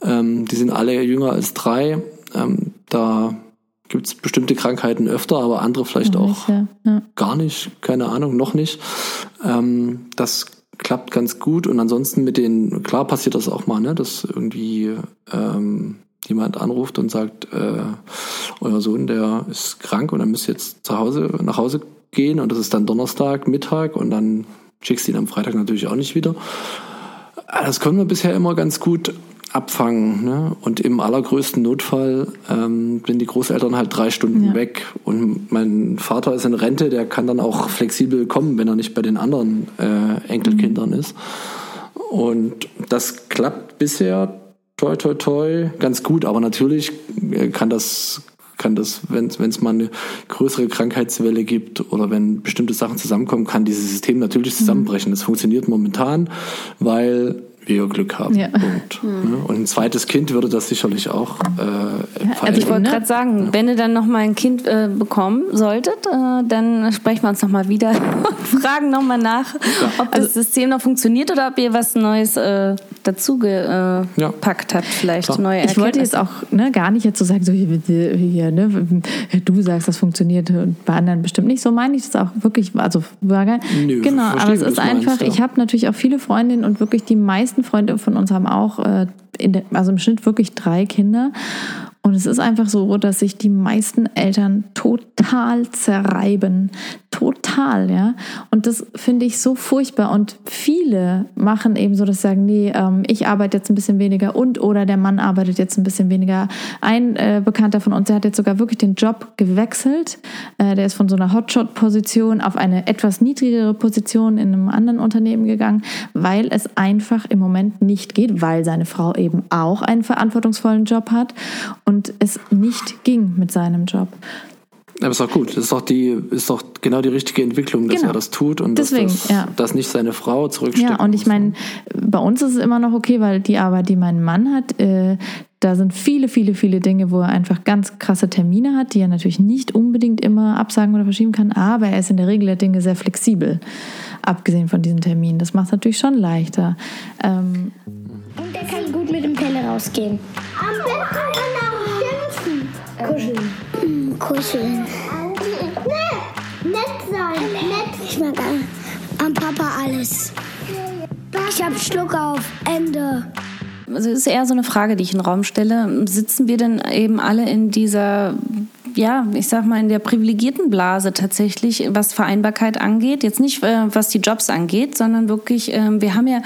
E: Ähm, die sind alle jünger als drei. Ähm, da gibt es bestimmte Krankheiten öfter, aber andere vielleicht auch
D: Ja, ja.
E: gar nicht, keine Ahnung, noch nicht. Ähm, das klappt ganz gut und ansonsten mit den, klar passiert das auch mal, ne, dass irgendwie ähm, jemand anruft und sagt, äh, euer Sohn, der ist krank und er müsst jetzt zu Hause, nach Hause gehen und das ist dann Donnerstag, Mittag und dann schickst du ihn am Freitag natürlich auch nicht wieder. Äh, Das können wir bisher immer ganz gut abfangen. Ne? Und im allergrößten Notfall ähm, sind die Großeltern halt drei Stunden
D: Ja.
E: weg. Und mein Vater ist in Rente, der kann dann auch flexibel kommen, wenn er nicht bei den anderen äh, Enkelkindern ist. Und das klappt bisher toi toi toi ganz gut, aber natürlich äh, kann das kann das, wenn es mal eine größere Krankheitswelle gibt oder wenn bestimmte Sachen zusammenkommen, kann dieses System natürlich zusammenbrechen. Das funktioniert momentan, weil wir Glück haben.
D: Ja.
E: Punkt. Ne? Und ein zweites Kind würde das sicherlich auch äh,
C: Also
E: verändern.
C: ich wollte
D: Ne?
C: gerade sagen, wenn ihr dann noch mal ein Kind äh, bekommen solltet, äh, dann sprechen wir uns noch mal wieder und fragen noch mal nach, ob
D: Also
C: das System noch funktioniert oder ob ihr was Neues äh, dazu gepackt äh,
E: Ja.
C: habt, vielleicht
E: Klar.
C: neue
D: Ich wollte jetzt
C: Erkenntnisse.
D: auch ne, gar nicht jetzt so sagen, so hier, hier ne, du sagst, das funktioniert und bei anderen bestimmt nicht. So meine ich das auch wirklich. Also war gar,
E: Nö,
D: genau, aber es ist
E: du's meinst,
D: einfach.
E: ja.
D: Ich habe natürlich auch viele Freundinnen und wirklich die meisten Freunde von uns haben auch äh, in der, also im Schnitt wirklich drei Kinder. Und es ist einfach so, dass sich die meisten Eltern total zerreiben. Total, ja. Und das finde ich so furchtbar. Und viele machen eben so, dass sie sagen, nee, ähm, ich arbeite jetzt ein bisschen weniger und oder der Mann arbeitet jetzt ein bisschen weniger. Ein äh, Bekannter von uns, der hat jetzt sogar wirklich den Job gewechselt. Äh, der ist von so einer Hotshot-Position auf eine etwas niedrigere Position in einem anderen Unternehmen gegangen, weil es einfach im Moment nicht geht, weil seine Frau eben auch einen verantwortungsvollen Job hat und es nicht ging mit seinem Job.
E: Aber ist doch gut. Das ist doch die, ist doch genau die richtige Entwicklung, dass
D: Genau.
E: er das tut und
D: Deswegen,
E: dass, das,
D: ja.
E: dass nicht seine Frau zurücksteckt.
D: Ja, und ich meine, bei uns ist es immer noch okay, weil die Arbeit, die mein Mann hat, äh, da sind viele, viele, viele Dinge, wo er einfach ganz krasse Termine hat, die er natürlich nicht unbedingt immer absagen oder verschieben kann, aber er ist in der Regel der Dinge sehr flexibel. abgesehen von diesen Terminen. Das macht es natürlich schon leichter. Ähm,
B: Und er kann gut mit dem Pelle rausgehen. Am besten Kuscheln. kuscheln. Nee, nett sein. Nett. Ich mag am Papa alles. Ich hab Schluck auf. Ende.
C: Also es ist eher so eine Frage, die ich in den Raum stelle. Sitzen wir denn eben alle in dieser, ja, ich sag mal, in der privilegierten Blase tatsächlich, was Vereinbarkeit angeht? Jetzt nicht, äh, was die Jobs angeht, sondern wirklich, äh, wir haben ja,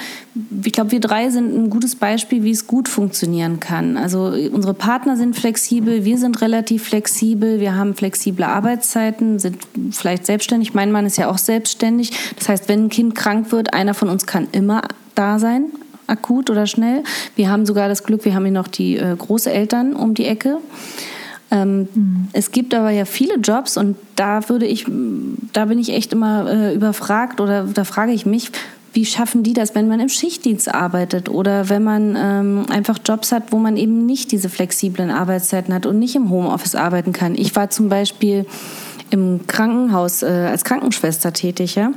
C: ich glaube, wir drei sind ein gutes Beispiel, wie es gut funktionieren kann. Also unsere Partner sind flexibel, wir sind relativ flexibel, wir haben flexible Arbeitszeiten, sind vielleicht selbstständig. Mein Mann ist ja auch selbstständig. Das heißt, wenn ein Kind krank wird, einer von uns kann immer da sein, akut oder schnell. Wir haben sogar das Glück, wir haben hier noch die äh, Großeltern um die Ecke. Ähm, Es gibt aber ja viele Jobs und da würde ich, da bin ich echt immer äh, überfragt oder da frage ich mich, wie schaffen die das, wenn man im Schichtdienst arbeitet oder wenn man ähm, einfach Jobs hat, wo man eben nicht diese flexiblen Arbeitszeiten hat und nicht im Homeoffice arbeiten kann. Ich war zum Beispiel im Krankenhaus äh, als Krankenschwester tätig, ja.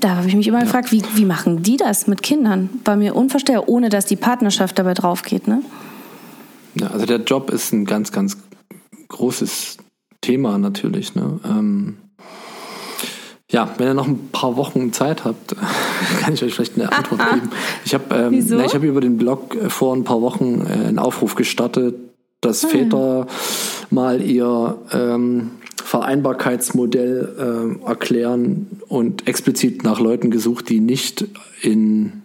C: Da habe ich mich immer gefragt, wie, wie machen die das mit Kindern? War mir unvorstellbar, ohne dass die Partnerschaft dabei drauf geht. Ne?
E: Ja, also der Job ist ein ganz, ganz großes Thema natürlich. Ne? Ähm, ja, wenn ihr noch ein paar Wochen Zeit habt, kann ich euch vielleicht eine Antwort geben. Ich habe ähm,
C: Wieso?
E: na, ich hab über den Blog äh, vor ein paar Wochen äh, einen Aufruf gestartet, dass Väter mal ihr ähm, Vereinbarkeitsmodell ähm, erklären und explizit nach Leuten gesucht, die nicht in,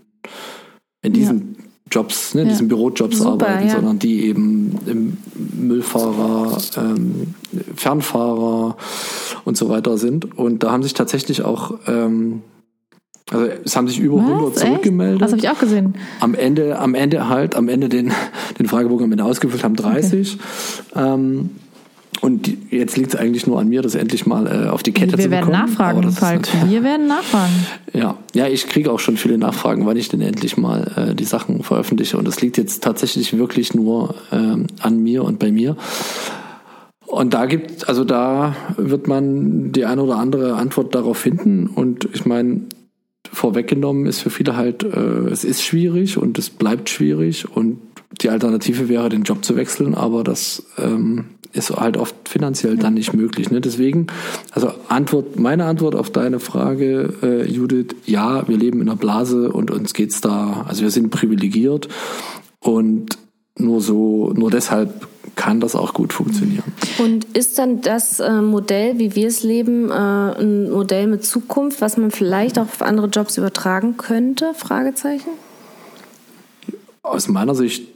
E: in diesen Jobs, ne,
C: Ja.
E: diesen Bürojobs
C: Super,
E: arbeiten,
C: ja.
E: sondern die eben im Müllfahrer, ähm, Fernfahrer und so weiter sind. Und da haben sich tatsächlich auch, ähm, also es haben sich über 100
D: was? Echt?
E: zurückgemeldet
D: Das habe ich auch gesehen.
E: am Ende, am Ende halt, am Ende den, den Fragebogen am Ende ausgefüllt haben, 30. Ähm, und jetzt liegt es eigentlich nur an mir, das endlich mal äh, auf die Kette
D: Wir
E: zu
D: werden
E: bekommen. Aber
D: nachfragen,
E: das ist
D: Falk. Wir werden nachfragen.
E: Ja, ja, ich kriege auch schon viele Nachfragen, wann ich denn endlich mal äh, die Sachen veröffentliche. Und das liegt jetzt tatsächlich wirklich nur ähm, an mir und bei mir. Und da gibt, also da wird man die eine oder andere Antwort darauf finden. Und ich meine, vorweggenommen ist für viele halt, äh, es ist schwierig und es bleibt schwierig und die Alternative wäre, den Job zu wechseln, aber das ähm, ist halt oft finanziell dann nicht möglich. Ne? Deswegen, also Antwort, meine Antwort auf deine Frage, äh, Judith, ja, wir leben in einer Blase und uns geht's da, also wir sind privilegiert und nur so, nur deshalb kann das auch gut funktionieren.
C: Und ist dann das äh, Modell, wie wir es leben, äh, ein Modell mit Zukunft, was man vielleicht auch auf andere Jobs übertragen könnte? Fragezeichen.
E: aus meiner Sicht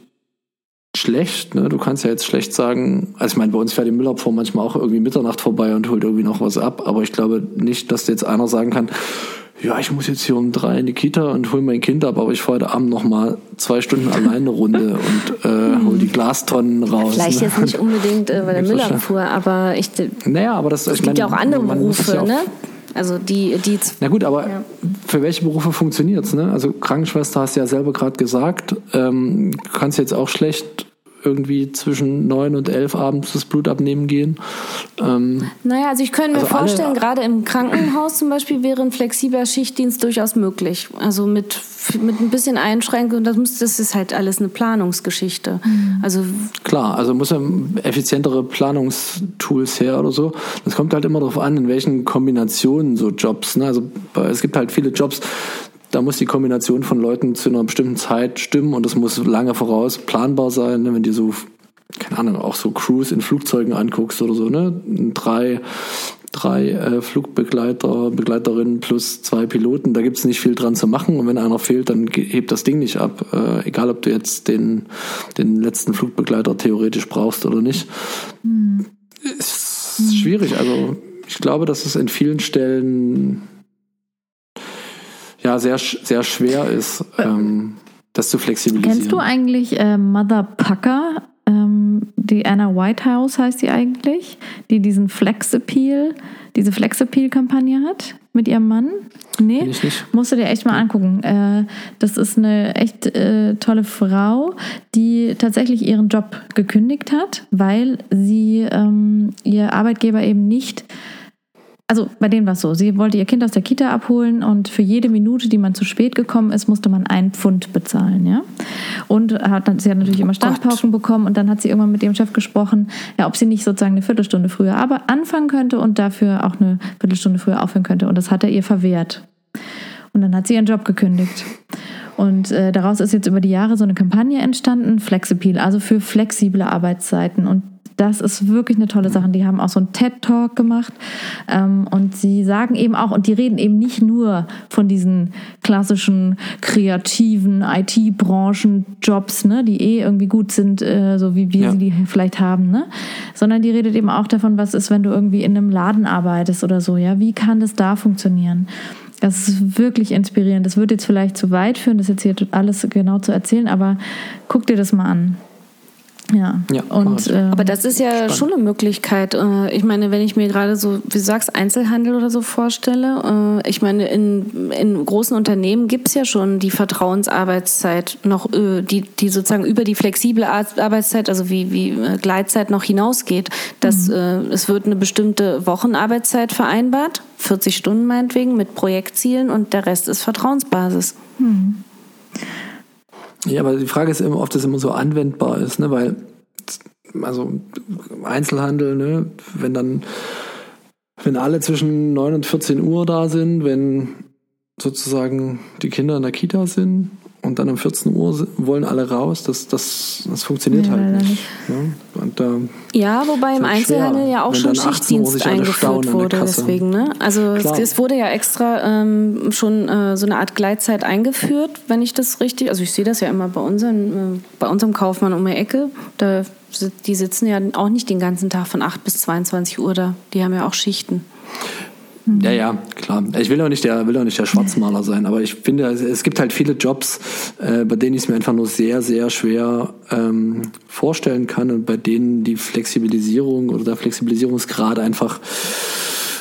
E: schlecht. Ne? Du kannst ja jetzt schlecht sagen, also ich meine, bei uns fährt die Müllabfuhr manchmal auch irgendwie Mitternacht vorbei und holt irgendwie noch was ab, aber ich glaube nicht, dass jetzt einer sagen kann, ja, ich muss jetzt hier um drei in die Kita und hol mein Kind ab, aber ich fahre heute Abend noch mal zwei Stunden alleine eine Runde und äh, hol die Glastonnen raus.
C: Vielleicht
E: ne?
C: jetzt nicht unbedingt äh, bei der Müllabfuhr, aber ich,
E: Naja, aber das
C: es gibt ja auch andere Berufe,
E: ja auch-
C: ne? Also die, die
E: Na gut, aber für welche Berufe funktioniert's? Ne? Also Krankenschwester hast du ja selber gerade gesagt. Ähm, du kannst jetzt auch schlecht irgendwie zwischen neun und elf abends das Blut abnehmen gehen. Ähm,
C: Naja, also ich könnte mir
E: Also alle-
C: vorstellen, gerade im Krankenhaus zum Beispiel wäre ein flexibler Schichtdienst durchaus möglich. Also mit, mit ein bisschen Einschränkung, das, muss, das ist halt alles eine Planungsgeschichte. Also
E: klar, also muss ja effizientere Planungstools her oder so. Das kommt halt immer darauf an, in welchen Kombinationen so Jobs. Ne? Also es gibt halt viele Jobs, da muss die Kombination von Leuten zu einer bestimmten Zeit stimmen und das muss lange voraus planbar sein. Ne? Wenn dir so, keine Ahnung, auch so Crews in Flugzeugen anguckst oder so, ne? Drei, drei äh, Flugbegleiter, Begleiterinnen plus zwei Piloten, da gibt's nicht viel dran zu machen und wenn einer fehlt, dann hebt das Ding nicht ab. Äh, egal, ob du jetzt den, den letzten Flugbegleiter theoretisch brauchst oder nicht. Es ist schwierig. Also ich glaube, dass es in vielen Stellen ja sehr, sehr schwer ist, ähm, das zu flexibilisieren.
D: Kennst du eigentlich äh, Mother Pucker? Ähm, die Anna Whitehouse heißt sie eigentlich, die diesen Flex Appeal, diese Flex Appeal Kampagne hat mit ihrem Mann? Nee,
E: ich nicht.
D: musst du dir echt mal angucken. Äh, das ist eine echt äh, tolle Frau, die tatsächlich ihren Job gekündigt hat, weil sie ähm, ihr Arbeitgeber eben nicht also bei denen war es so, sie wollte ihr Kind aus der Kita abholen und für jede Minute, die man zu spät gekommen ist, musste man einen Pfund bezahlen, ja. Und hat, sie hat natürlich immer Standpauken bekommen und dann hat sie irgendwann mit dem Chef gesprochen, ja, ob sie nicht sozusagen eine Viertelstunde früher aber anfangen könnte und dafür auch eine Viertelstunde früher aufhören könnte. Und das hat er ihr verwehrt. Und dann hat sie ihren Job gekündigt. Und äh, daraus ist jetzt über die Jahre so eine Kampagne entstanden, Flexipil, also für flexible Arbeitszeiten. Und das ist wirklich eine tolle Sache. Die haben auch so einen TED-Talk gemacht. Ähm, und sie sagen eben auch, und die reden eben nicht nur von diesen klassischen kreativen IT-Branchen-Jobs, ne, die eh irgendwie gut sind, äh, so wie wir
E: Ja.
D: sie die vielleicht haben, ne? sondern die redet eben auch davon, was ist, wenn du irgendwie in einem Laden arbeitest oder so. Ja, wie kann das da funktionieren? Das ist wirklich inspirierend. Das wird jetzt vielleicht zu weit führen, das jetzt hier alles genau zu erzählen, aber guck dir das mal an. Ja,
E: Ja,
D: und ähm,
C: Aber das ist ja
E: Spannend.
C: schon eine Möglichkeit. Äh, Ich meine, wenn ich mir gerade so, wie du sagst, Einzelhandel oder so vorstelle, äh, ich meine, in, in großen Unternehmen gibt es ja schon die Vertrauensarbeitszeit noch, äh, die, die sozusagen über die flexible Ar- Arbeitszeit, also wie, wie äh, Gleitzeit noch hinausgeht. Dass, äh, Es wird eine bestimmte Wochenarbeitszeit vereinbart, 40 Stunden meinetwegen, mit Projektzielen und der Rest ist Vertrauensbasis.
E: Ja, aber die Frage ist immer, ob das immer so anwendbar ist, ne? weil also Einzelhandel, ne? wenn dann, wenn alle zwischen 9 und 14 Uhr da sind, wenn sozusagen die Kinder in der Kita sind und dann um 14 Uhr wollen alle raus, das, das, das funktioniert
D: Nee,
E: halt nicht. Ne? Und da
C: Ja, wobei im
E: halt
C: Einzelhandel
E: schwer,
C: ja auch schon
E: dann 18 Uhr
C: Schichtdienst eingeführt wurde. Deswegen, ne? Also es, es wurde ja extra ähm, schon äh, so eine Art Gleitzeit eingeführt, wenn ich das richtig. Also ich sehe das ja immer bei unseren, äh, bei unserem Kaufmann um die Ecke. Da, die sitzen ja auch nicht den ganzen Tag von 8 bis 22 Uhr da. Die haben ja auch Schichten.
E: Ja, ja, klar. Ich will auch nicht der, will auch nicht der Schwarzmaler sein, aber ich finde, es, gibt halt viele Jobs, äh, bei denen ich es mir einfach nur sehr, sehr schwer ähm, vorstellen kann und bei denen die Flexibilisierung oder der Flexibilisierungsgrad einfach,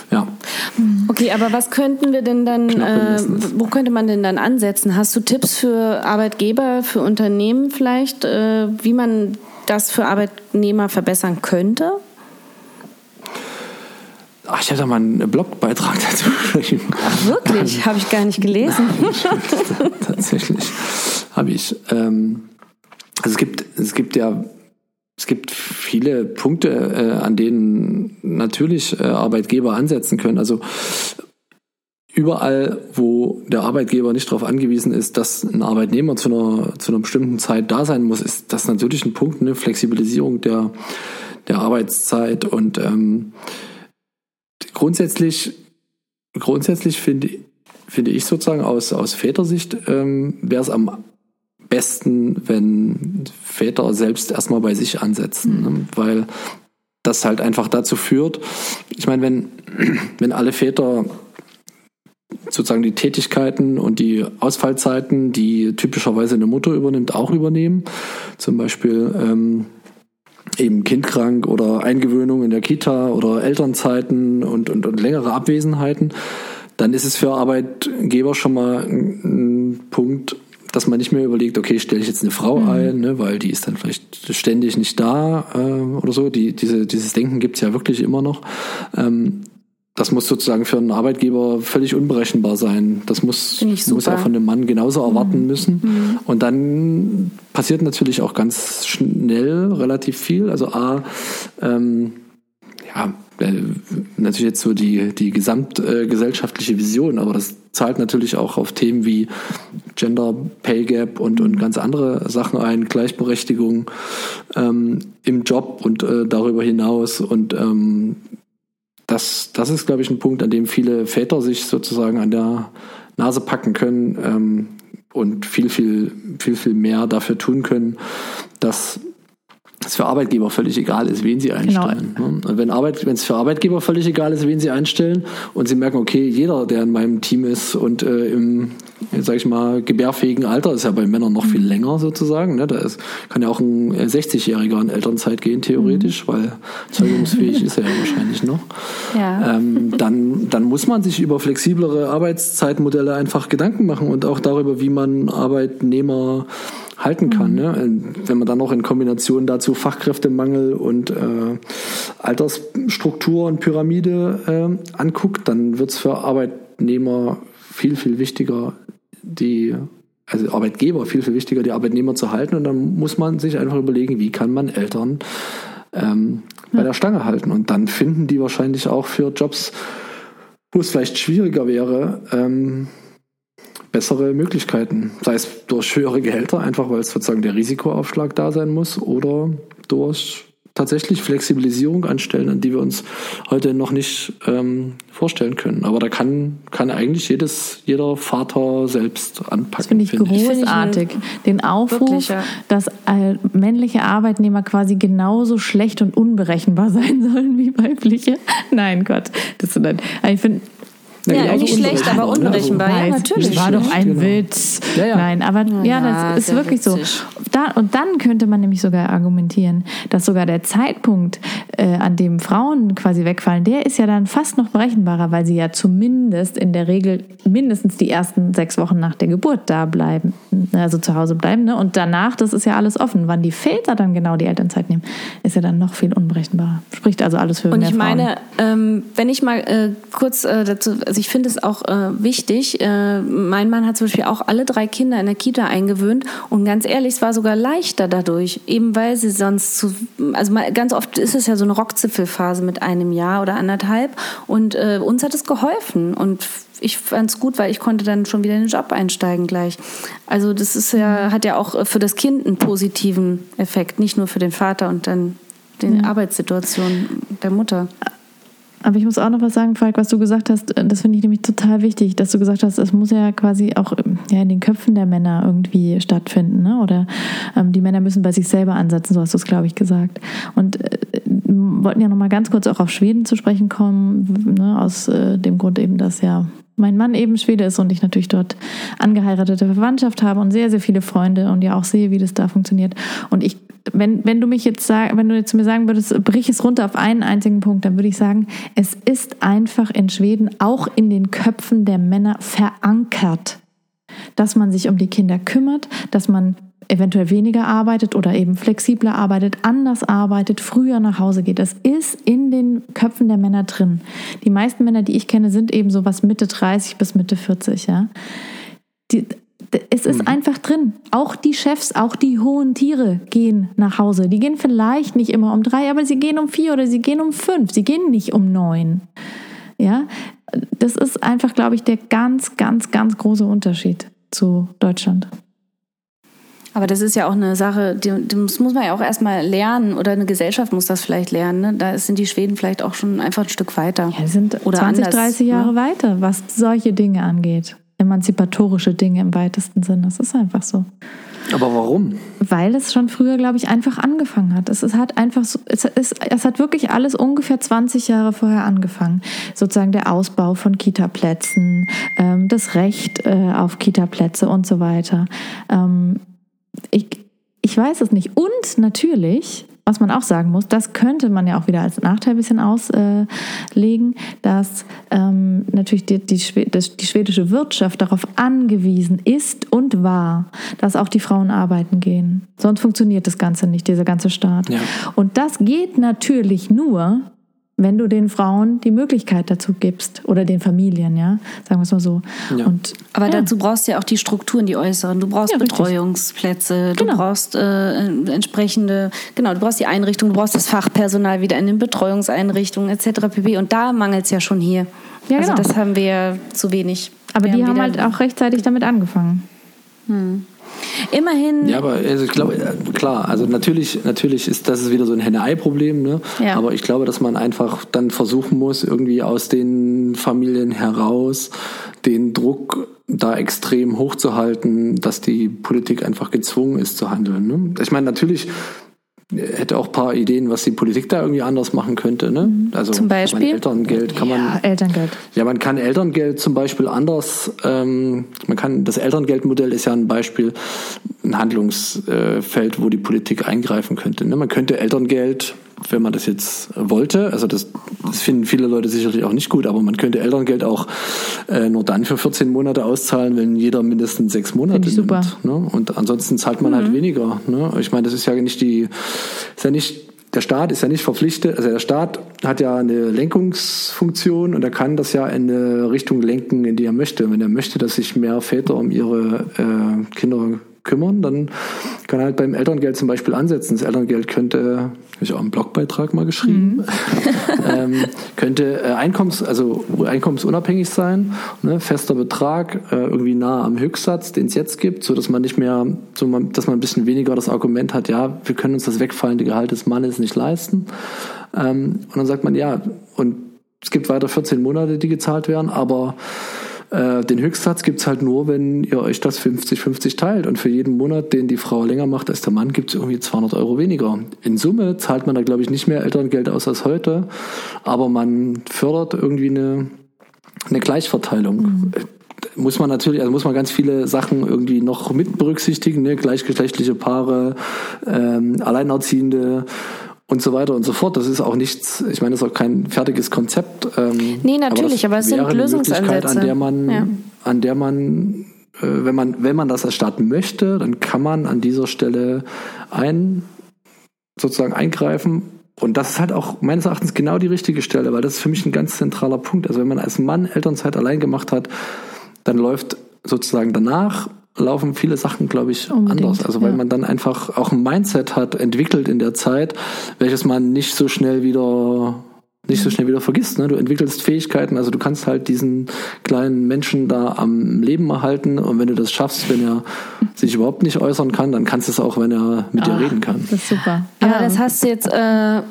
E: ja,
C: Okay, aber was könnten wir denn dann, äh, wo könnte man denn dann ansetzen? Hast du Tipps für Arbeitgeber, für Unternehmen vielleicht, äh, wie man das für Arbeitnehmer verbessern könnte?
E: Ach, ich habe da mal einen Blogbeitrag dazu geschrieben.
C: Wirklich? Habe ich gar nicht gelesen.
E: Tatsächlich habe ich. Ähm, also es gibt, es gibt ja, es gibt viele Punkte, äh, an denen natürlich äh, Arbeitgeber ansetzen können. Also überall, wo der Arbeitgeber nicht darauf angewiesen ist, dass ein Arbeitnehmer zu einer, zu einer bestimmten Zeit da sein muss, ist das natürlich ein Punkt, eine Flexibilisierung der, der Arbeitszeit. Und ähm, grundsätzlich, grundsätzlich finde, finde ich sozusagen aus, aus Vätersicht ähm, wäre es am besten, wenn Väter selbst erstmal bei sich ansetzen, ne? weil das halt einfach dazu führt, ich meine, wenn, wenn alle Väter sozusagen die Tätigkeiten und die Ausfallzeiten, die typischerweise eine Mutter übernimmt, auch übernehmen. Zum Beispiel ähm, eben kindkrank oder Eingewöhnung in der Kita oder Elternzeiten und, und, und längere Abwesenheiten, dann ist es für Arbeitgeber schon mal ein, ein Punkt, dass man nicht mehr überlegt, okay, stelle ich jetzt eine Frau ein, ne, weil die ist dann vielleicht ständig nicht da äh, oder so. Die, diese, dieses Denken gibt's ja wirklich immer noch. Ähm, das muss sozusagen für einen Arbeitgeber völlig unberechenbar sein. Das muss, muss er von dem Mann genauso erwarten müssen. Und dann passiert natürlich auch ganz schnell relativ viel. Also A, ähm, ja, äh, natürlich jetzt so die, die gesamtgesellschaftliche Vision, aber das zahlt natürlich auch auf Themen wie Gender Pay Gap und, und ganz andere Sachen ein, Gleichberechtigung ähm, im Job und äh, darüber hinaus. Und ähm, das, das ist, glaube ich, ein Punkt, an dem viele Väter sich sozusagen an der Nase packen können ähm, und viel, viel, viel, viel mehr dafür tun können, dass es für Arbeitgeber völlig egal ist, wen sie einstellen. Ne? Und wenn Arbeit, wenn es für Arbeitgeber völlig egal ist, wen sie einstellen und sie merken, okay, jeder, der in meinem Team ist und äh, im, sag ich mal, gebärfähigen Alter, ist ja bei Männern noch viel länger sozusagen. Ne? Da ist, kann ja auch ein äh, 60-Jähriger in Elternzeit gehen, theoretisch, weil zeugungsfähig ist er ja wahrscheinlich noch.
C: Ja.
E: Ähm, dann, dann muss man sich über flexiblere Arbeitszeitmodelle einfach Gedanken machen und auch darüber, wie man Arbeitnehmer halten kann. Ne? Wenn man dann noch in Kombination dazu Fachkräftemangel und äh, Altersstruktur und Pyramide äh, anguckt, dann wird es für Arbeitnehmer viel, viel wichtiger, die also Arbeitgeber viel, viel wichtiger, die Arbeitnehmer zu halten. Und dann muss man sich einfach überlegen, wie kann man Eltern ähm, bei der Stange halten. Und dann finden die wahrscheinlich auch für Jobs, wo es vielleicht schwieriger wäre, ähm, bessere Möglichkeiten. Sei es durch höhere Gehälter, einfach weil es sozusagen der Risikoaufschlag da sein muss, oder durch tatsächlich Flexibilisierung anstellen, an die wir uns heute noch nicht ähm, vorstellen können. Aber da kann, kann eigentlich jedes, jeder Vater selbst anpacken.
D: Das finde ich find großartig. Ich. Den Aufruf, Wirklich, ja. dass äh, männliche Arbeitnehmer quasi genauso schlecht und unberechenbar sein sollen wie weibliche. Nein, Gott. Das, ich finde,
C: ja, ja nicht schlecht, aber unberechenbar. Also, ja, natürlich.
D: Das war doch ein genau. Witz. Ja, ja. Nein, aber ja, das ist wirklich witzig. so. Da, und dann könnte man nämlich sogar argumentieren, dass sogar der Zeitpunkt, äh, an dem Frauen quasi wegfallen, der ist ja dann fast noch berechenbarer, weil sie ja zumindest in der Regel mindestens die ersten sechs Wochen nach der Geburt da bleiben, also zu Hause bleiben. Ne? Und danach, das ist ja alles offen. Wann die Väter dann genau die Elternzeit nehmen, ist ja dann noch viel unberechenbarer. Spricht also alles für
C: Und
D: mehr
C: ich meine, ähm, wenn ich mal äh, kurz äh, dazu also ich finde es auch äh, wichtig. Äh, mein Mann hat zum Beispiel auch alle drei Kinder in der Kita eingewöhnt und ganz ehrlich, es war sogar leichter dadurch, eben weil sie sonst zu, also mal, ganz oft ist es ja so eine Rockzipfelphase mit einem Jahr oder anderthalb und äh, uns hat es geholfen und ich fand es gut, weil ich konnte dann schon wieder in den Job einsteigen gleich. Also das ist ja, hat ja auch für das Kind einen positiven Effekt, nicht nur für den Vater und dann die ja. Arbeitssituation der Mutter.
D: Aber ich muss auch noch was sagen, Falk, was du gesagt hast, äh, das finde ich nämlich total wichtig, dass du gesagt hast, es muss ja quasi auch ja, in den Köpfen der Männer irgendwie stattfinden. Ne? Oder ähm, die Männer müssen bei sich selber ansetzen, so hast du es, glaube ich, gesagt. Und äh, wollten ja noch mal ganz kurz auch auf Schweden zu sprechen kommen, ne? aus äh, dem Grund eben, dass ja mein Mann eben Schwede ist und ich natürlich dort angeheiratete Verwandtschaft habe und sehr, sehr viele Freunde und ja auch sehe, wie das da funktioniert. Und ich wenn, wenn du mich jetzt sag, wenn du jetzt zu mir sagen würdest, brich es runter auf einen einzigen Punkt, dann würde ich sagen, es ist einfach in Schweden auch in den Köpfen der Männer verankert, dass man sich um die Kinder kümmert, dass man eventuell weniger arbeitet oder eben flexibler arbeitet, anders arbeitet, früher nach Hause geht. Das ist in den Köpfen der Männer drin. Die meisten Männer, die ich kenne, sind eben so was Mitte 30 bis Mitte 40, ja. Die, es ist mhm. einfach drin. Auch die Chefs, auch die hohen Tiere gehen nach Hause. Die gehen vielleicht nicht immer um drei, aber sie gehen um vier oder sie gehen um fünf. Sie gehen nicht um neun. Ja, das ist einfach, glaube ich, der ganz, ganz, ganz große Unterschied zu Deutschland.
C: Aber das ist ja auch eine Sache, die, das muss man ja auch erstmal lernen oder eine Gesellschaft muss das vielleicht lernen. Ne? Da sind die Schweden vielleicht auch schon einfach ein Stück weiter.
D: Ja, sind oder 20, anders, 30 Jahre ne? weiter, was solche Dinge angeht emanzipatorische Dinge im weitesten Sinne. Das ist einfach so.
E: Aber warum?
D: Weil es schon früher, glaube ich, einfach angefangen hat. Es ist halt einfach so, es, ist, es hat wirklich alles ungefähr 20 Jahre vorher angefangen. Sozusagen der Ausbau von Kitaplätzen, ähm, das Recht äh, auf Kitaplätze und so weiter. Ähm, ich, ich weiß es nicht. Und natürlich was man auch sagen muss, das könnte man ja auch wieder als Nachteil ein bisschen auslegen, dass ähm, natürlich die, die, die, schwedische Wirtschaft darauf angewiesen ist und war, dass auch die Frauen arbeiten gehen. Sonst funktioniert das Ganze nicht, dieser ganze Staat. Ja. Und das geht natürlich nur, wenn du den Frauen die Möglichkeit dazu gibst oder den Familien, ja, sagen wir es mal so.
C: Ja. Und, Aber ja. dazu brauchst du ja auch die Strukturen, die äußeren. Du brauchst ja, Betreuungsplätze, du genau. brauchst äh, entsprechende, genau, du brauchst die Einrichtung, du brauchst das Fachpersonal wieder in den Betreuungseinrichtungen etc. pp. Und da mangelt es ja schon hier. Ja, also genau. das haben wir ja zu wenig.
D: Aber wir die haben, haben halt auch rechtzeitig damit angefangen. Hm.
C: Immerhin.
E: Ja, aber also ich glaube, klar, also natürlich, natürlich ist das ist wieder so ein Henne-Ei-Problem, ne? Ja. Aber ich glaube, dass man einfach dann versuchen muss, irgendwie aus den Familien heraus den Druck da extrem hochzuhalten, dass die Politik einfach gezwungen ist zu handeln. Ne? Ich meine, natürlich hätte auch ein paar Ideen, was die Politik da irgendwie anders machen könnte. Ne?
C: Mhm. Also zum Beispiel
E: Elterngeld kann man.
D: Ja, Elterngeld.
E: Ja, man kann Elterngeld zum Beispiel anders. Ähm, man kann das Elterngeldmodell ist ja ein Beispiel, ein Handlungsfeld, wo die Politik eingreifen könnte. Ne? Man könnte Elterngeld wenn man das jetzt wollte. Also das, das finden viele Leute sicherlich auch nicht gut, aber man könnte Elterngeld auch äh, nur dann für 14 Monate auszahlen, wenn jeder mindestens sechs Monate
D: ich super.
E: nimmt. Ne? Und ansonsten zahlt man halt weniger. Ne? Ich meine, das ist ja nicht die, ist ja nicht der Staat ist ja nicht verpflichtet, also der Staat hat ja eine Lenkungsfunktion und er kann das ja in eine Richtung lenken, in die er möchte. Wenn er möchte, dass sich mehr Väter um ihre äh, Kinder kümmern, dann kann er halt beim Elterngeld zum Beispiel ansetzen. Das Elterngeld könnte, habe ich auch einen Blogbeitrag mal geschrieben, ähm, könnte äh, Einkommens, also einkommensunabhängig sein, ne, fester Betrag, äh, irgendwie nah am Höchstsatz, den es jetzt gibt, so dass man nicht mehr, so man, dass man ein bisschen weniger das Argument hat, ja, wir können uns das wegfallende Gehalt des Mannes nicht leisten. Ähm, und dann sagt man, ja, und es gibt weiter 14 Monate, die gezahlt werden, aber äh, den Höchstsatz gibt's halt nur, wenn ihr euch das 50-50 teilt. Und für jeden Monat, den die Frau länger macht als der Mann, gibt's irgendwie 200 Euro weniger. In Summe zahlt man da, glaube ich, nicht mehr Elterngeld aus als heute, aber man fördert irgendwie eine, eine Gleichverteilung. Muss man natürlich, also muss man ganz viele Sachen irgendwie noch mit berücksichtigen, ne? gleichgeschlechtliche Paare, ähm, Alleinerziehende und so weiter und so fort. Das ist auch nichts, ich meine, das ist auch kein fertiges Konzept. Ähm,
C: Nee, natürlich, aber
E: das
C: es sind Lösungsansätze.
E: An der man,
C: Ja.
E: an der man, äh, wenn man, wenn man das erstatten möchte, dann kann man an dieser Stelle ein, sozusagen eingreifen. Und das ist halt auch meines Erachtens genau die richtige Stelle, weil das ist für mich ein ganz zentraler Punkt. Also wenn man als Mann Elternzeit allein gemacht hat, dann läuft sozusagen danach laufen viele Sachen, glaube ich,
D: Unbedingt,
E: anders. Also weil
D: ja.
E: man dann einfach auch ein Mindset hat entwickelt in der Zeit, welches man nicht so schnell wieder nicht so schnell wieder vergisst. Ne? Du entwickelst Fähigkeiten, also du kannst halt diesen kleinen Menschen da am Leben erhalten und wenn du das schaffst, wenn er sich überhaupt nicht äußern kann, dann kannst du es auch, wenn er mit dir reden kann.
D: Das ist super.
C: Aber das hast du jetzt äh,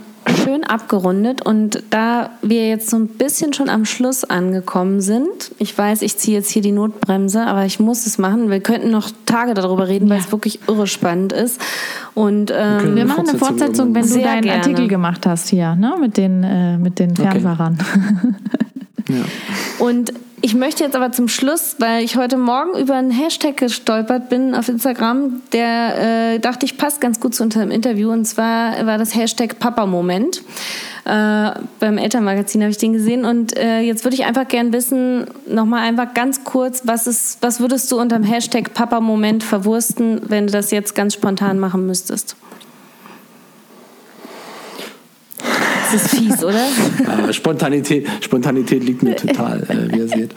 C: schön abgerundet und da wir jetzt so ein bisschen schon am Schluss angekommen sind, ich weiß, ich ziehe jetzt hier die Notbremse, aber ich muss es machen. Wir könnten noch Tage darüber reden, weil es wirklich irre spannend ist. Und ähm,
D: Wir machen eine
E: Fortsetzung
D: wenn du deinen
C: gerne.
D: Artikel gemacht hast hier, ne? Mit den, äh, mit den Fernfahrern.
C: Und ich möchte jetzt aber zum Schluss, weil ich heute Morgen über einen Hashtag gestolpert bin auf Instagram, der äh, dachte ich passt ganz gut zu unserem Interview. Und zwar war das Hashtag Papa-Moment. Äh, beim Elternmagazin habe ich den gesehen. Und äh, jetzt würde ich einfach gern wissen, nochmal einfach ganz kurz, was, ist, was würdest du unter dem Hashtag Papa-Moment verwursten, wenn du das jetzt ganz spontan machen müsstest? Das ist fies, oder?
E: Äh, Spontanität, Spontanität liegt mir total, äh, wie ihr seht.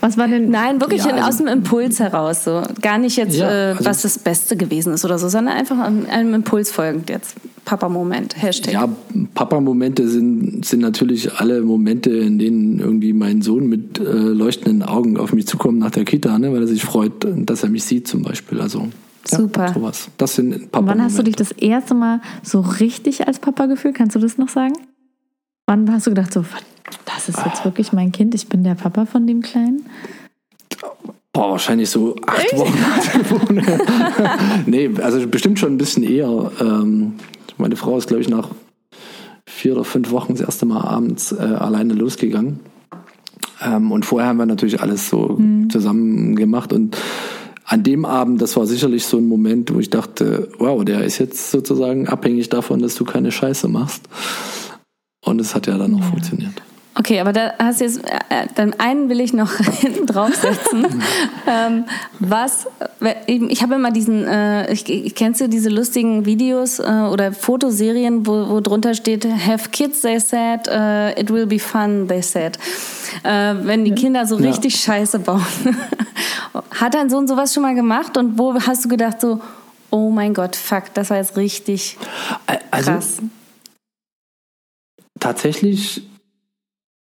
D: Was war denn?
C: Nein, wirklich
E: Ja, also-
C: aus dem Impuls heraus. So. Gar nicht jetzt,
E: Ja,
C: äh,
E: also-
C: was das Beste gewesen ist oder so, sondern einfach einem, einem Impuls folgend jetzt. Papa-Moment, Hashtag.
E: Ja, Papa-Momente sind, sind natürlich alle Momente, in denen irgendwie mein Sohn mit äh, leuchtenden Augen auf mich zukommt nach der Kita, ne, weil er sich freut, dass er mich sieht zum Beispiel. Also ja,
C: Super.
E: sowas. Das sind Papa-Momente.
D: wann hast du dich das erste Mal so richtig als Papa gefühlt? Kannst du das noch sagen? Wann hast du gedacht, so, das ist jetzt wirklich mein Kind, ich bin der Papa von dem Kleinen?
E: Boah, wahrscheinlich so acht Wochen. nee, also bestimmt schon ein bisschen eher. Ähm, meine Frau ist, glaube ich, nach vier oder fünf Wochen das erste Mal abends äh, alleine losgegangen. Ähm, und vorher haben wir natürlich alles so zusammen gemacht. Und an dem Abend, das war sicherlich so ein Moment, wo ich dachte, wow, der ist jetzt sozusagen abhängig davon, dass du keine Scheiße machst. Und es hat ja dann auch funktioniert.
C: Okay, aber da hast du jetzt, äh, dann einen will ich noch hinten draufsetzen. ähm, was, ich habe immer diesen, äh, ich, kennst du diese lustigen Videos äh, oder Fotoserien, wo, wo drunter steht, have kids, they said, äh, it will be fun, they said. Äh, wenn die Kinder so
E: Ja.
C: richtig Scheiße bauen. Hat dein Sohn sowas schon mal gemacht und wo hast du gedacht so, oh mein Gott, fuck, das war jetzt richtig
E: Also,
C: krass.
E: tatsächlich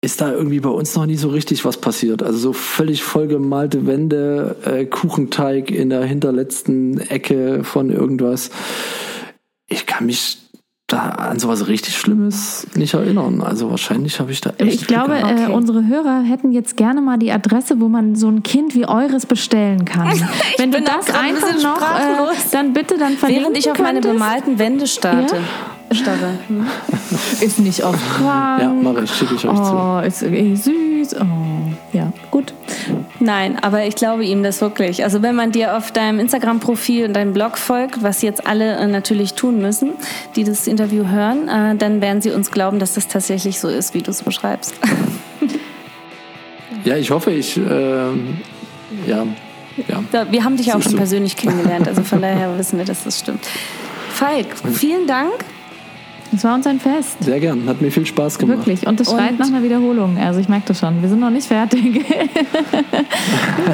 E: ist da irgendwie bei uns noch nie so richtig was passiert. Also so völlig vollgemalte Wände, äh, Kuchenteig in der hinterletzten Ecke von irgendwas. Ich kann mich da an sowas richtig Schlimmes nicht erinnern. Also wahrscheinlich habe ich da echt
D: Ich glaube, äh, unsere Hörer hätten jetzt gerne mal die Adresse, wo man so ein Kind wie eures bestellen kann. Wenn du das
C: ein
D: einfach
C: bisschen
D: noch, äh, dann bitte dann verlinken
C: Während ich auf meine bemalten Wände starte. Starre. Hm?
D: Ist nicht oft krank.
E: Ja, mache ich, schicke ich euch zu.
D: Oh, ist eh süß. Oh, ja, gut.
C: Nein, aber ich glaube ihm das wirklich. Also wenn man dir auf deinem Instagram-Profil und deinem Blog folgt, was jetzt alle äh, natürlich tun müssen, die das Interview hören, äh, dann werden sie uns glauben, dass das tatsächlich so ist, wie du es beschreibst.
E: Ja, ich hoffe, ich, ähm, ja, ja.
C: Da, wir haben dich auch
E: Siehst
C: schon
E: du.
C: persönlich kennengelernt, also von daher wissen wir, dass das stimmt. Falk, vielen Dank.
D: Es war uns ein Fest.
E: Sehr gern, hat mir viel Spaß gemacht.
D: Wirklich. Und es
C: Und-
D: schreit nach einer Wiederholung. Also ich merke das schon. Wir sind noch nicht fertig.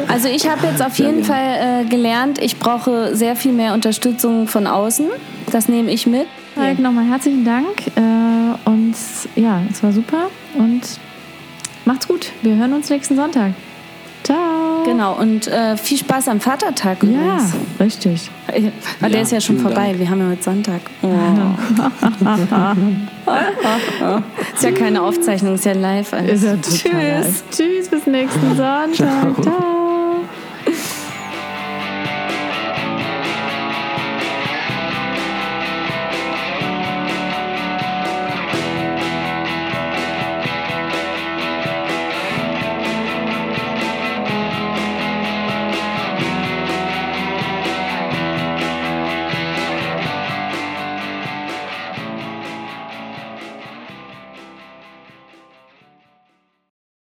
C: Also ich habe jetzt auf
E: Sehr
C: jeden. Fall äh, gelernt, ich brauche sehr viel mehr Unterstützung von außen. Das nehme ich mit.
D: Falk, nochmal herzlichen Dank. Äh, und ja, es war super. Und macht's gut. Wir hören uns nächsten Sonntag. Ciao.
C: Genau, und äh, viel Spaß am Vatertag
D: Ja,
C: übrigens.
D: richtig.
C: Weil der
E: Ja,
C: ist ja schon vorbei.
E: Dank.
C: Wir haben ja heute Sonntag. Oh. ist ja keine Aufzeichnung, ist ja live. alles.
D: Ist ja total
C: Tschüss.
D: nice. Tschüss, bis nächsten Sonntag. Ciao.